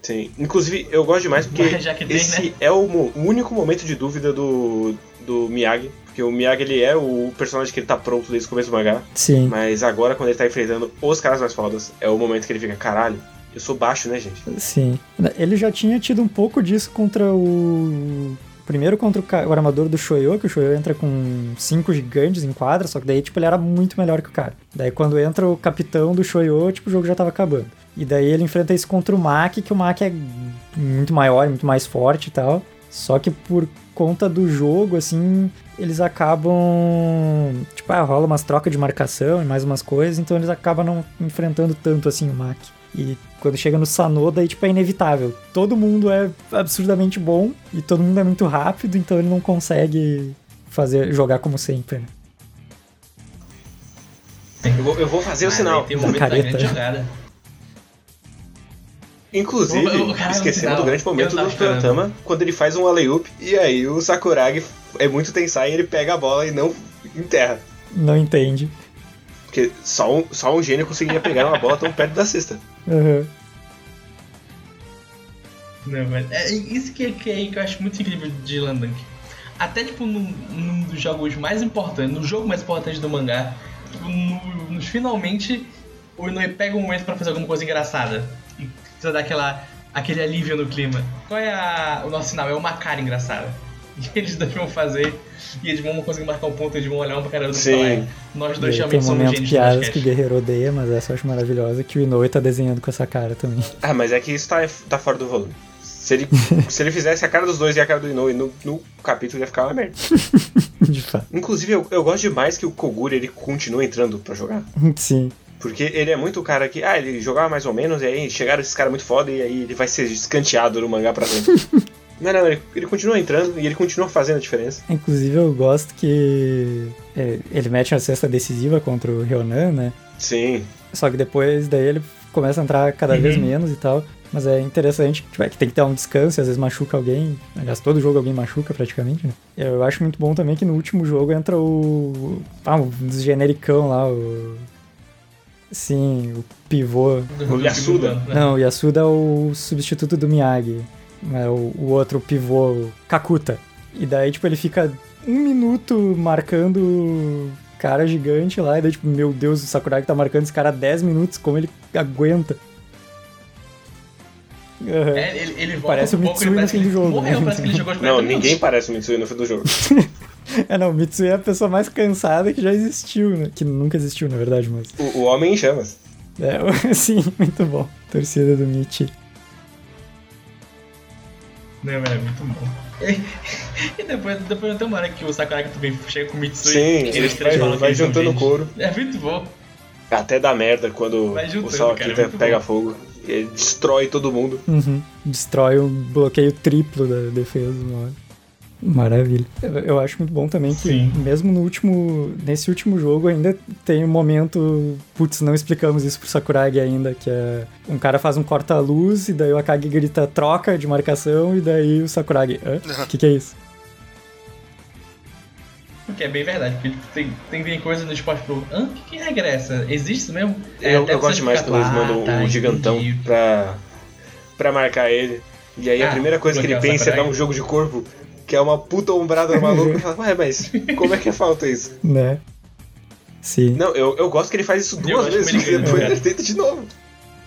Sim. Inclusive, eu gosto demais porque Mas já que tem, esse né? é o, o único momento de dúvida do, do Miyagi. Porque o Miyagi ele é o personagem que ele tá pronto desde o começo do mangá. Sim. Mas agora, quando ele tá enfrentando os caras mais fodas, é o momento que ele fica, caralho, eu sou baixo, né, gente? Sim. Ele já tinha tido um pouco disso contra o. Primeiro contra o, o armador do Shoyo, que o Shoyo entra com cinco gigantes em quadra, só que daí, tipo, ele era muito melhor que o cara. Daí quando entra o capitão do Shoyo, tipo, o jogo já tava acabando. E daí ele enfrenta isso contra o Maki, que o Maki é muito maior, muito mais forte e tal. Só que por conta do jogo, assim, eles acabam. Tipo, ah, rola umas trocas de marcação e mais umas coisas, então eles acabam não enfrentando tanto assim o Maki. E quando chega no Sanoda, aí, tipo, é inevitável. Todo mundo é absurdamente bom e todo mundo é muito rápido, então ele não consegue fazer jogar como sempre. Né? Eu vou, eu vou fazer o Mas sinal. Tem Da momento da careta. grande jogada. Inclusive, O- o cara esquecendo do grande momento eu do Toyotama, quando ele faz um alley-oop, e aí o Sakuragi é muito tensai e ele pega a bola e não enterra. Não entende. Porque só um, só um gênio conseguiria pegar uma bola tão perto da cesta. Aham. Não, mas é isso que, que, é- que eu acho muito incrível de Landunk. Até, tipo, num, num dos jogos mais importantes, no jogo mais importante do mangá, tipo, no- nos finalmente, o Inoue pega um momento pra fazer alguma coisa engraçada. E precisa dar aquela, aquele alívio no clima. Qual é a- o nosso sinal? É uma cara engraçada. E eles dois vão fazer, e eles vão conseguir marcar um ponto, eles vão olhar um pra cara do e Sim. falar, "É, nós dois realmente um somos gênios piadas basquete." que o Guerreiro odeia, mas essa eu acho maravilhosa, que o Inoue tá desenhando com essa cara também. Ah, mas é que isso tá, tá fora do volume. Se ele, se ele fizesse a cara dos dois e a cara do Inoue no, no capítulo ia ficar uma merda. De fato. Inclusive, eu, eu gosto demais que o Koguri ele continua entrando pra jogar. Sim. Porque ele é muito o cara que, ah, ele jogava mais ou menos, e aí chegaram esses caras muito foda, e aí ele vai ser escanteado no mangá pra sempre. Não, não, ele, ele continua entrando e ele continua fazendo a diferença. Inclusive eu gosto que é, ele mete uma cesta decisiva contra o Ryonan, né? Sim. Só que depois daí ele começa a entrar cada vez Uhum. menos e tal. Mas é interessante tipo, é que tem que ter um descanso, às vezes machuca alguém. Aliás, todo jogo alguém machuca praticamente, né? Eu acho muito bom também que no último jogo entra o. Ah, um dos genericão lá, o. Sim, o pivô. O Yasuda. né? Não, o Yasuda é o substituto do Miyagi. É o, o outro pivô, Kakuta. E daí, tipo, ele fica um minuto marcando cara gigante lá. E daí, tipo, meu Deus, o Sakuragi tá marcando esse cara há 10 minutos. Como ele aguenta? Aham. É, ele, ele volta Parece um o Mitsui no fim do ele jogo, Morreu, né? parece que ele jogou Não, 40 ninguém minutos. parece o Mitsui no fim do jogo. É, não, o Mitsui é a pessoa mais cansada que já existiu, né? Que nunca existiu, na verdade, mas. O, o homem em chamas. É, sim, muito bom. Torcida do Michi. Não, é muito bom. E depois, depois tem uma hora que o Sakuragi também chega com o Mitsui. Sim, e ele eles três vai, falam que vai juntando o couro. É muito bom. Até dá merda quando o juntando, Sawakita cara, muito pega bom. fogo. Ele destrói todo mundo. Uhum. Destrói o bloqueio triplo da defesa. hora. Maravilha. Eu, acho muito bom também que, Sim. mesmo no último. Nesse último jogo, ainda tem um momento. Putz, não explicamos isso pro Sakuragi ainda, que é. Um cara faz um corta-luz e daí o Akagi grita troca de marcação e daí o Sakuragi. Hã? O que, que é isso? Porque é bem verdade. Porque tem, tem, tem coisa no esporte pro. Hã? Que, que regra é essa? Existe isso mesmo? É, eu eu gosto demais quando eles "Ah, mandam tá, o gigantão entendi." pra, pra marcar ele. E aí a Ah, primeira coisa que ele o pensa é dar um jogo de corpo, que é uma puta ombrada maluca. e fala, ué, mas como é que é falta isso? Né? Sim. Não, eu, eu gosto que ele faz isso duas vezes, ele ganha, depois cara. ele tenta de novo.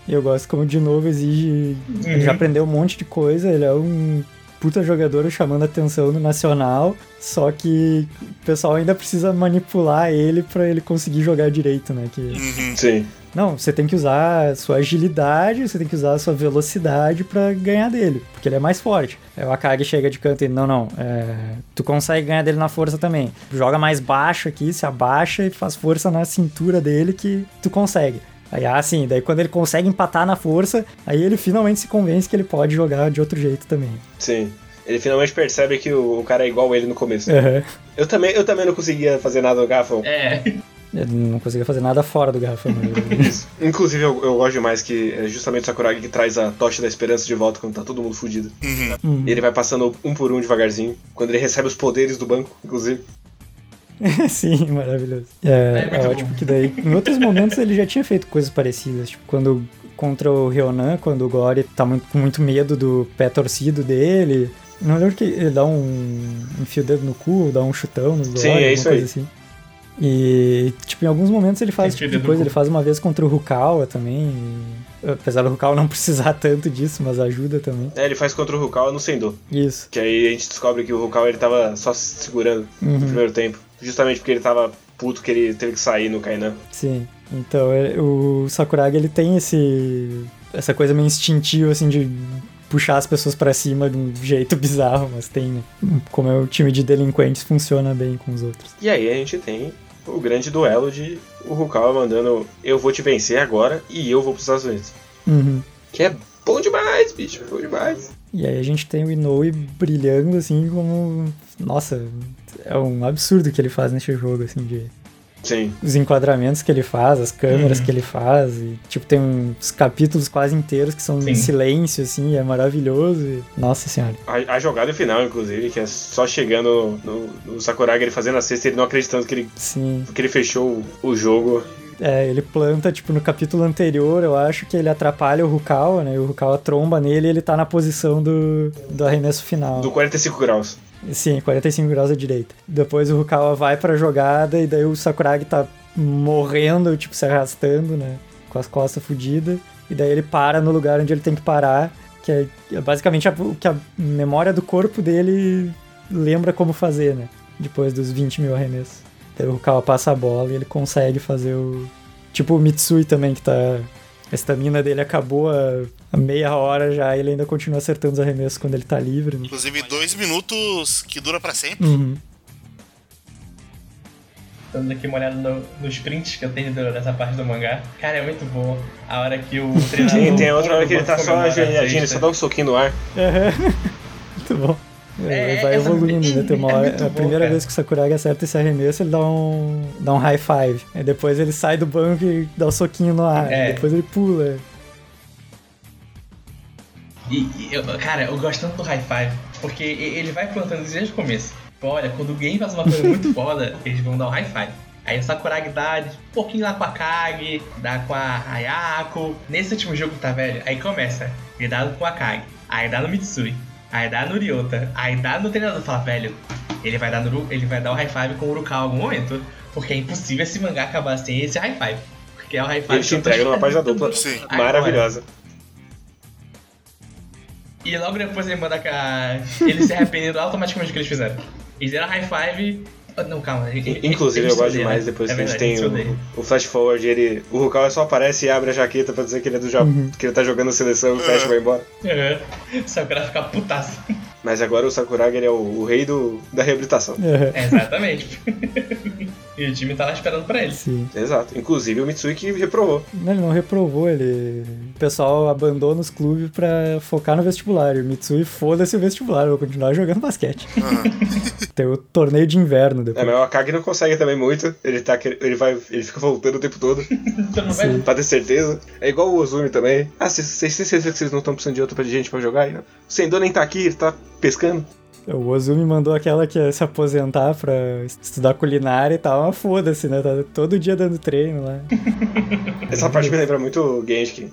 E eu gosto como de novo exige. Ele já Uhum. aprendeu um monte de coisa, ele é um puta jogador chamando atenção no nacional, só que o pessoal ainda precisa manipular ele pra ele conseguir jogar direito, né? Que, Uhum. Sim. Não, você tem que usar a sua agilidade, você tem que usar a sua velocidade pra ganhar dele, porque ele é mais forte. Aí o Akagi chega de canto e não, não, é, tu consegue ganhar dele na força também. Joga mais baixo aqui, se abaixa e faz força na cintura dele que tu consegue. Aí, ah, sim, daí quando ele consegue empatar na força, aí ele finalmente se convence que ele pode jogar de outro jeito também. Sim. Ele finalmente percebe que o, o cara é igual ele no começo. Aham. Eu, também, eu também não conseguia fazer nada no garrafão. É. Ele não conseguia fazer nada fora do garrafão. Isso. Inclusive, eu, eu gosto demais que é justamente o Sakuragi que traz a tocha da esperança de volta quando tá todo mundo fudido. Hum. E ele vai passando um por um devagarzinho. Quando ele recebe os poderes do banco, inclusive. Sim, maravilhoso. É, É é ótimo bom. que daí, em outros momentos ele já tinha feito coisas parecidas, tipo quando contra o Ryonan, quando o Gore tá muito, com muito medo do pé torcido dele. Não lembro que ele dá um enfia o dedo no cu, dá um chutão no Gore, Sim, é alguma isso coisa aí. assim. E, tipo, em alguns momentos ele faz tipo coisa, ele faz uma vez contra o Rukawa também. e- apesar do Rukawa não precisar tanto disso, mas ajuda também. É, ele faz contra o Rukawa no Sendo. Isso. Que aí a gente descobre que o Rukawa ele tava só se segurando Uhum. no primeiro tempo. Justamente porque ele tava puto que ele teve que sair no Kainan. Sim. Então, é- o Sakuragi ele tem esse essa coisa meio instintiva, assim, de puxar as pessoas pra cima de um jeito bizarro, mas tem, né? Como é o time de delinquentes, funciona bem com os outros. E aí a gente tem o grande duelo de o Rukawa mandando eu vou te vencer agora e eu vou pros Estados Unidos. Uhum. Que é bom demais, bicho, bom demais. E aí a gente tem o Inoue brilhando, assim, como... Nossa, é um absurdo o que ele faz nesse jogo, assim, de... Sim. Os enquadramentos que ele faz, as câmeras que ele faz, e, tipo, tem uns capítulos quase inteiros que são Sim. em silêncio, assim, e é maravilhoso. e- Nossa senhora. A, a jogada final, inclusive, que é só chegando no, no Sakuragi, ele fazendo a cesta, ele não acreditando que ele, Sim. que ele fechou o, o jogo. É, ele planta, tipo, no capítulo anterior, eu acho que ele atrapalha o Rukawa, né? E o Rukawa tromba nele e ele tá na posição do, do arremesso final. Do 45 graus. Sim, 45 graus à direita. Depois o Rukawa vai pra jogada e daí o Sakuragi tá morrendo, tipo, se arrastando, né? Com as costas fodidas. E daí ele para no lugar onde ele tem que parar, que é, é basicamente o que a memória do corpo dele lembra como fazer, né? Depois dos 20 mil arremessos. Daí o Rukawa passa a bola e ele consegue fazer o... Tipo o Mitsui também, que tá... A estamina dele acabou a, meia hora já e ele ainda continua acertando os arremessos quando ele tá livre, né? Inclusive, dois minutos que dura pra sempre. Uhum. Dando aqui uma olhada no- nos prints que eu tenho dessa parte do mangá. Cara, é muito bom. A hora que o treinador. Tem, tem outra hora que ele tá só comemora a ajoelhadinho, ele só dá um soquinho no ar. Muito bom. É, É, vai evoluindo, né? Tem uma é hora, muito a bom, primeira cara. vez que o Sakuragi acerta esse arremesso, ele dá um, dá um high five. Aí depois ele sai do banco e dá um soquinho no ar. É. Depois ele pula. E, e eu- cara, eu gosto tanto do high five, porque ele vai plantando isso desde o começo. Tipo, olha, quando o game faz uma coisa muito foda, eles vão dar um high five. Aí o Sakuragi dá de um pouquinho lá com a Kage, dá com a Ayako. Nesse último jogo, tá velho? Aí começa, ele dá com a Kage, aí dá no Mitsui, aí dá no Ryota, aí dá no treinador. Fala, velho, ele vai dar, no, ele vai dar o high five com o Urukawa em algum momento, porque é impossível esse mangá acabar sem esse high five. Porque é o high five Ele que te entrega numa página dupla. Sim. Maravilhosa. E logo depois ele manda cá. Eles se arrependeram automaticamente do que eles fizeram. Eles deram high five. Ah, Não, calma. ele- Inclusive, eu gosto odeiam, demais né? depois É que a gente tem o, o flash forward, ele, o Rukawa só aparece e abre a jaqueta pra dizer que ele é do Japão, que ele tá jogando a seleção e o Flash vai embora. Aham. Só que ela fica putaço. Mas agora o Sakuragi ele é o, o rei do, da reabilitação. É, É, exatamente. e o time tá lá esperando pra ele. sim. Exato. Inclusive o Mitsui que reprovou. Não, Ele não reprovou, ele. O pessoal abandona os clubes pra focar no vestibular. E o Mitsui foda-se o vestibular, eu vou continuar jogando basquete. Tem o torneio de inverno É, depois. mas o Akagi não consegue também muito. Ele tá ele vai, ele fica voltando o tempo todo Então vai. Pra ter certeza. É igual o Ozumi também. Ah, vocês vocês têm certeza que vocês não estão precisando de outra gente pra jogar? aí, não? O Sendo nem tá aqui, ele tá pescando. O Ozumi mandou aquela que ia se aposentar pra estudar culinária e tal, mas foda-se, né? Tá todo dia dando treino lá. Essa parte me lembra muito o Genji.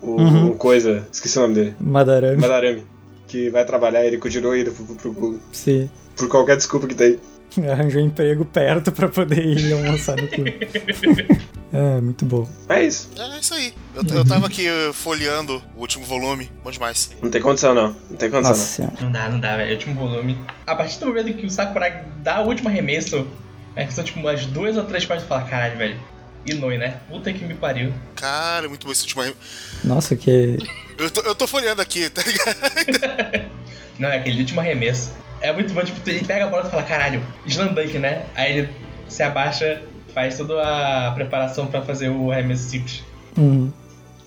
O, Uhum. o coisa, esqueci o nome dele. Madarame. Madarame. Que vai trabalhar, ele continua indo pro, pro, pro- Sim. por qualquer desculpa que tem. Arranjou emprego perto pra poder ir almoçar no clube. É, muito bom. É isso. É isso aí. Eu, eu tava aqui eh, folheando o último volume. Bom demais. Não tem condição, não. Não tem condição, Nossa senhora. Não dá, não dá, velho. É o último volume. A partir do momento que o Sakuragi dá o último arremesso, é que são tipo umas duas ou três páginas e fala, caralho, velho. Inoi, né? Puta que me pariu. Cara, muito bom esse último. Nossa, que. Eu tô, eu tô folheando aqui, tá ligado? Não, é aquele último arremesso. É muito bom, tipo, ele pega a bola e fala, caralho, slam dunk, né? Aí ele se abaixa, faz toda a preparação pra fazer o arremesso simples. Hum.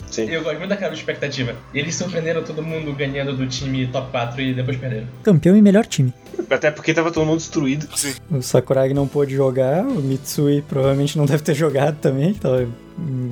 E Sim. eu gosto muito daquela expectativa. Eles surpreenderam todo mundo ganhando do time top 4 e depois perderam. Campeão e melhor time. Até porque tava todo mundo destruído. Sim. O Sakuragi não pôde jogar, o Mitsui provavelmente não deve ter jogado também, que tava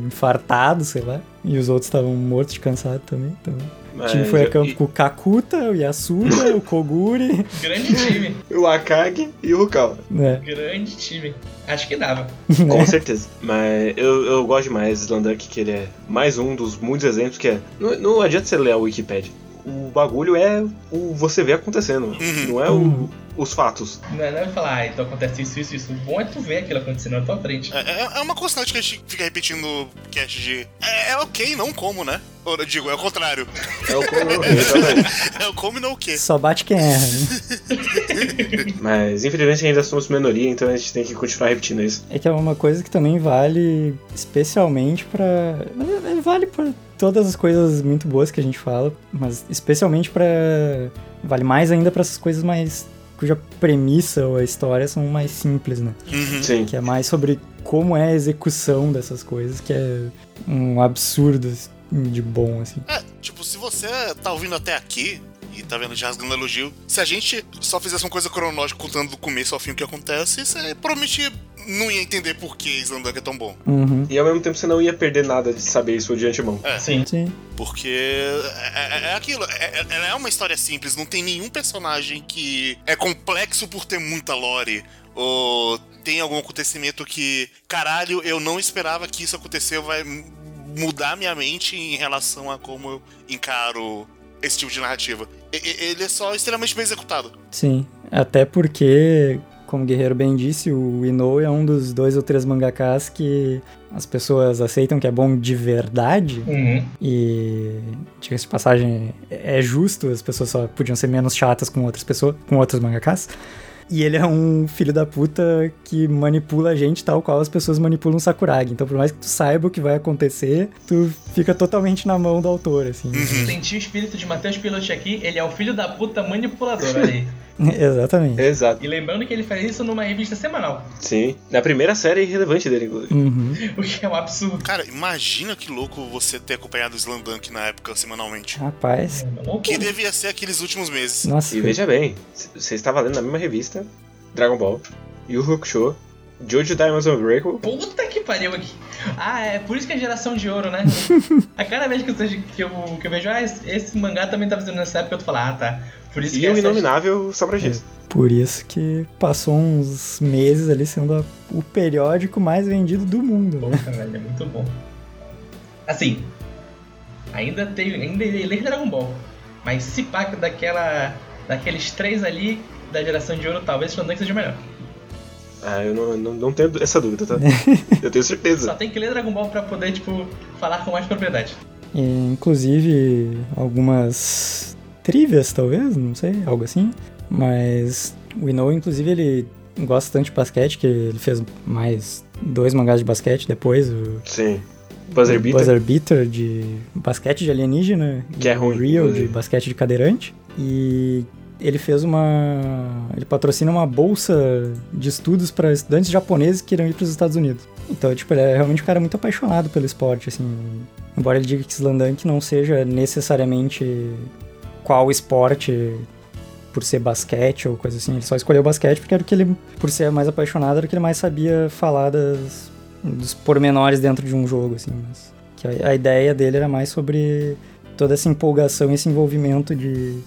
infartado, sei lá. E os outros estavam mortos de cansado também. Então. O time Mas- foi a campo e- com o Kakuta, o Yasuda, o Koguri. Grande time, O Akagi e o Rukawa. né? grande time. Acho que dava. Com certeza. Mas eu, eu gosto demais do Slanduck, que ele é mais um dos muitos exemplos que é. Não, não adianta você ler a Wikipedia. O bagulho é o você vê acontecendo. Não é o- Uhum. Os fatos. Não é, não é falar, ah, então acontece isso, isso, isso. O bom é tu ver aquilo acontecendo na tua frente. É, é- é uma constante que a gente fica repetindo no cast de. É, é ok, não como, né? Ou eu digo, é o contrário. É o como exatamente. É o como e não o quê. Só bate quem erra, né? Mas infelizmente ainda somos minoria, então a gente tem que continuar repetindo isso. É que é uma coisa que também vale especialmente verdade, Vale pra todas as coisas muito boas que a gente fala, mas especialmente pra. Vale mais ainda pra essas coisas mais. Cuja premissa ou a história são mais simples, né? Uhum. Sim. Que é mais sobre como é a execução dessas coisas, que é um absurdo de bom, assim. É, tipo, se você tá ouvindo até aqui e tá vendo já rasgando elogio, se a gente só fizesse uma coisa cronológica contando do começo ao fim o que acontece, você provavelmente não ia entender por que Slandunk é tão bom. Uhum. E ao mesmo tempo você não ia perder nada de saber isso de antemão. Sim. Sim. Porque é, é- é aquilo, é, é- ela é uma história simples, não tem nenhum personagem que é complexo por ter muita lore. Ou tem algum acontecimento que, caralho, eu não esperava que isso aconteceu, vai mudar minha mente em relação a como eu encaro esse tipo de narrativa. Ele é só extremamente bem executado. Sim. Até porque, como o Guerreiro bem disse, o Inoue é um dos dois ou três mangakas que as pessoas aceitam que é bom de verdade. Uhum. E, diga-se de passagem, é justo, as pessoas só podiam ser menos chatas com outras pessoas, com outros mangakas. E ele é um filho da puta que manipula a gente tal qual as pessoas manipulam o Sakuragi. Então, por mais que tu saiba o que vai acontecer, tu fica totalmente na mão do autor, assim. Senti o espírito de Matheus Pilote aqui, ele é um filho da puta manipulador, olha aí. Exatamente. Exato. E lembrando que ele faz isso numa revista semanal, Sim. Na primeira série relevante dele, inclusive. Uhum. o que é um absurdo. Cara, imagina que louco você ter acompanhado o Slandunk na época semanalmente. Rapaz, É uma loucura. Que devia ser aqueles últimos meses. nossa. E veja bem, você estava lendo na mesma revista Dragon Ball, Yu Hakusho, Jojo Diamonds Unbreakable. Puta que pariu aqui. Ah, é por isso que é geração de ouro, né? a cada vez que eu, que eu, que eu vejo, ah, esse, esse mangá também tá fazendo nessa época, eu tô falando, ah, tá. Por isso que E o essa- Inominável Sobra Giz. Por isso que passou uns meses ali sendo a- o periódico mais vendido do mundo, né? Porra, velho, é muito bom. Assim, ainda tenho, ainda irei ler Dragon Ball, mas se pá daquela, daqueles três ali da geração de ouro, talvez Slandunk seja o melhor. Ah, eu não, não, não tenho essa dúvida, tá? eu tenho Só certeza. tem que ler Dragon Ball pra poder, tipo, falar com mais propriedade. E, inclusive, algumas trivias, talvez, não sei, algo assim. Mas o Inoue, inclusive, ele gosta tanto de basquete que ele fez mais dois mangás de basquete depois. O Sim. Buzzer Beater. Buzzer Beater de basquete de alienígena. Que é ruim, Real de basquete de cadeirante. E ele fez uma. Ele patrocina uma bolsa de estudos para estudantes japoneses que irão ir para os Estados Unidos. Então, tipo, ele é realmente um cara muito apaixonado pelo esporte, assim. Embora ele diga que Slandunk não seja necessariamente qual esporte por ser basquete ou coisa assim. Ele só escolheu basquete porque era o que ele, por ser mais apaixonado, era o que ele mais sabia falar das, dos pormenores dentro de um jogo, assim. Mas que a, a ideia dele era mais sobre toda essa empolgação, esse envolvimento de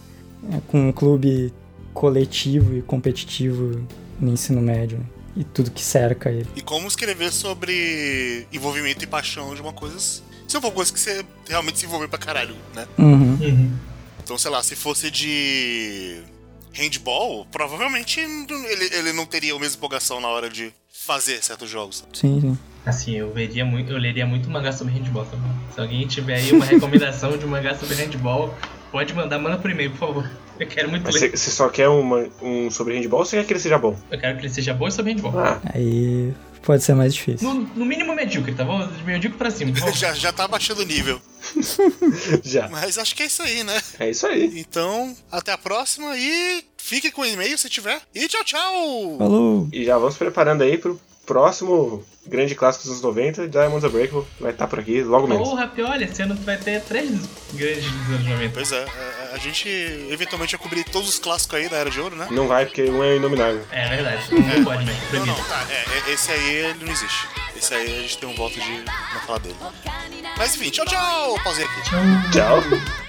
é, com um clube coletivo e competitivo no ensino médio né? e tudo que cerca ele. E como escrever sobre envolvimento e paixão de uma coisa. Se for uma coisa que você realmente se envolveu pra caralho, né? Uhum. Uhum. Então, sei lá, se fosse de handball, provavelmente ele, ele não teria a mesma empolgação na hora de fazer certos jogos. Sim, sim. Assim, eu veria muito, eu leria muito mangá sobre handball também. Se alguém tiver aí uma recomendação de um mangá sobre handball, pode mandar, manda por e-mail, por favor. Eu quero muito Mas ler. Você só quer uma- um sobre handball ou você quer que ele seja bom? Eu quero que ele seja bom e sobre handball. Ah, Aí pode ser mais difícil. No, no mínimo medíocre, tá bom? De medíocre pra cima, favor. já, já tá baixando o nível. Já. Mas acho que é isso aí, né? É isso aí. Então, até a próxima e fique com o e-mail se tiver. E tchau, tchau! Falou! E já vamos preparando aí pro próximo grande clássico dos anos 90, Diamonds Unbreakable. Vai estar por aqui logo menos. Porra, pior, olha, esse ano vai ter três grandes dos anos 90. Pois é, a, a gente eventualmente vai cobrir todos os clássicos aí da Era de Ouro, né? Não vai, porque um é inominável. É verdade, não pode mesmo, Não, não, tá. É, é, esse aí ele não existe. Esse aí a gente tem um voto de não falar dele. Mas enfim, tchau, tchau! Pausei aqui. Tchau. 夢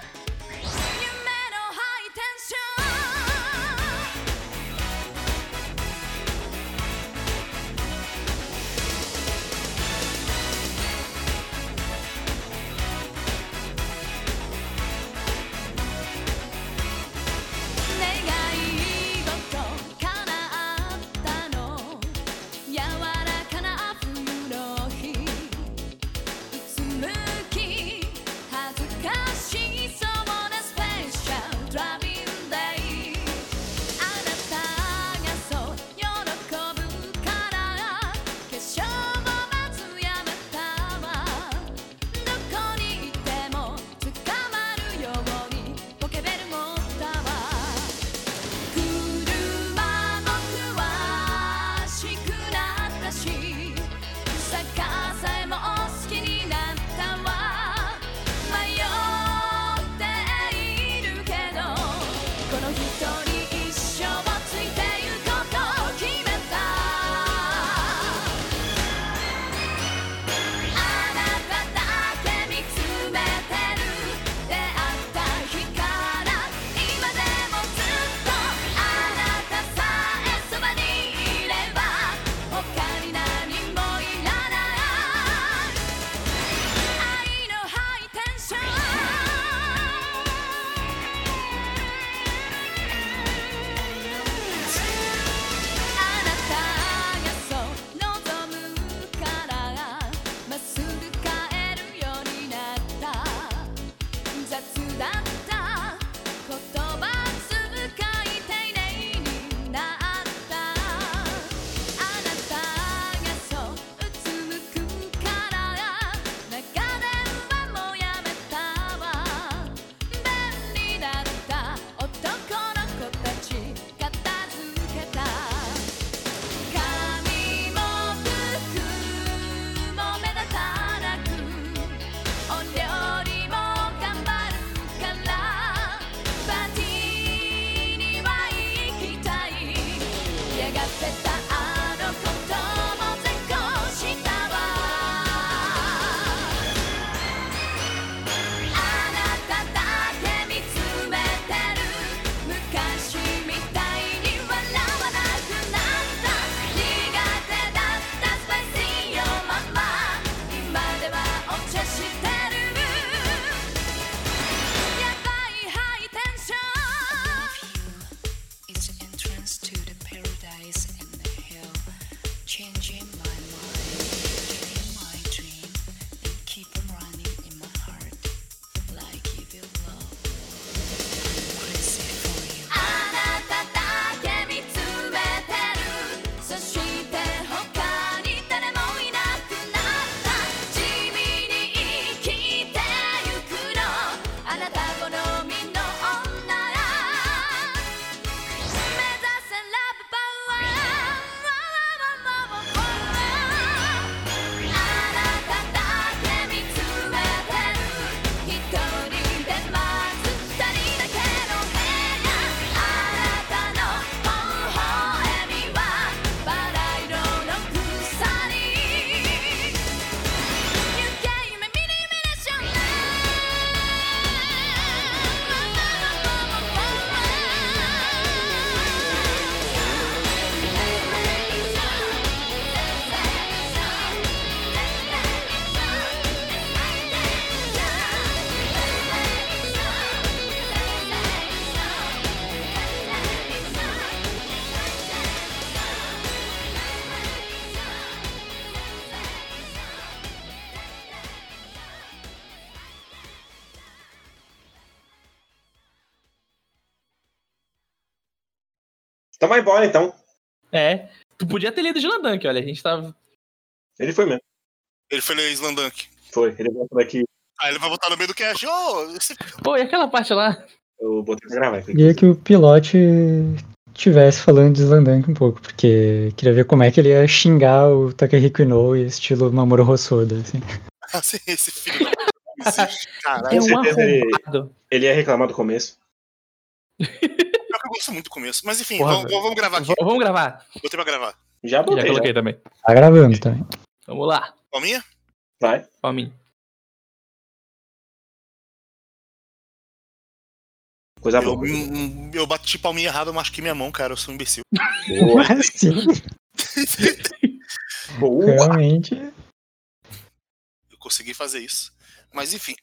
vai embora, então. É. Tu podia ter lido Slandunk, olha. A gente tava. Ele foi mesmo. Ele foi ler Slandunk. Foi. Ele volta daqui. Aí ele vai botar no meio do cast. Ô, esse... Pô, e aquela parte lá? Eu botei pra gravar. Queria que o pilote tivesse falando de Slandank um pouco, porque queria ver como é que ele ia xingar o Takehiko Inoue estilo Mamoru Hosoda, assim. assim, esse filho. Esse... Caralho, É um ele-. Ele ia reclamar do começo. eu gosto muito começo. Mas enfim, Porra, vamos, vamos gravar aqui. Vamos gravar. Botei pra gravar. Já Já botei. Já coloquei também. Tá gravando também. Vamos lá. Palminha? Vai. Palminha. Coisa Eu, boa. hum, eu bati palminha errada, eu machuquei minha mão, cara. Eu sou um imbecil. Boa. Sim, Boa. realmente. Eu consegui fazer isso. Mas enfim.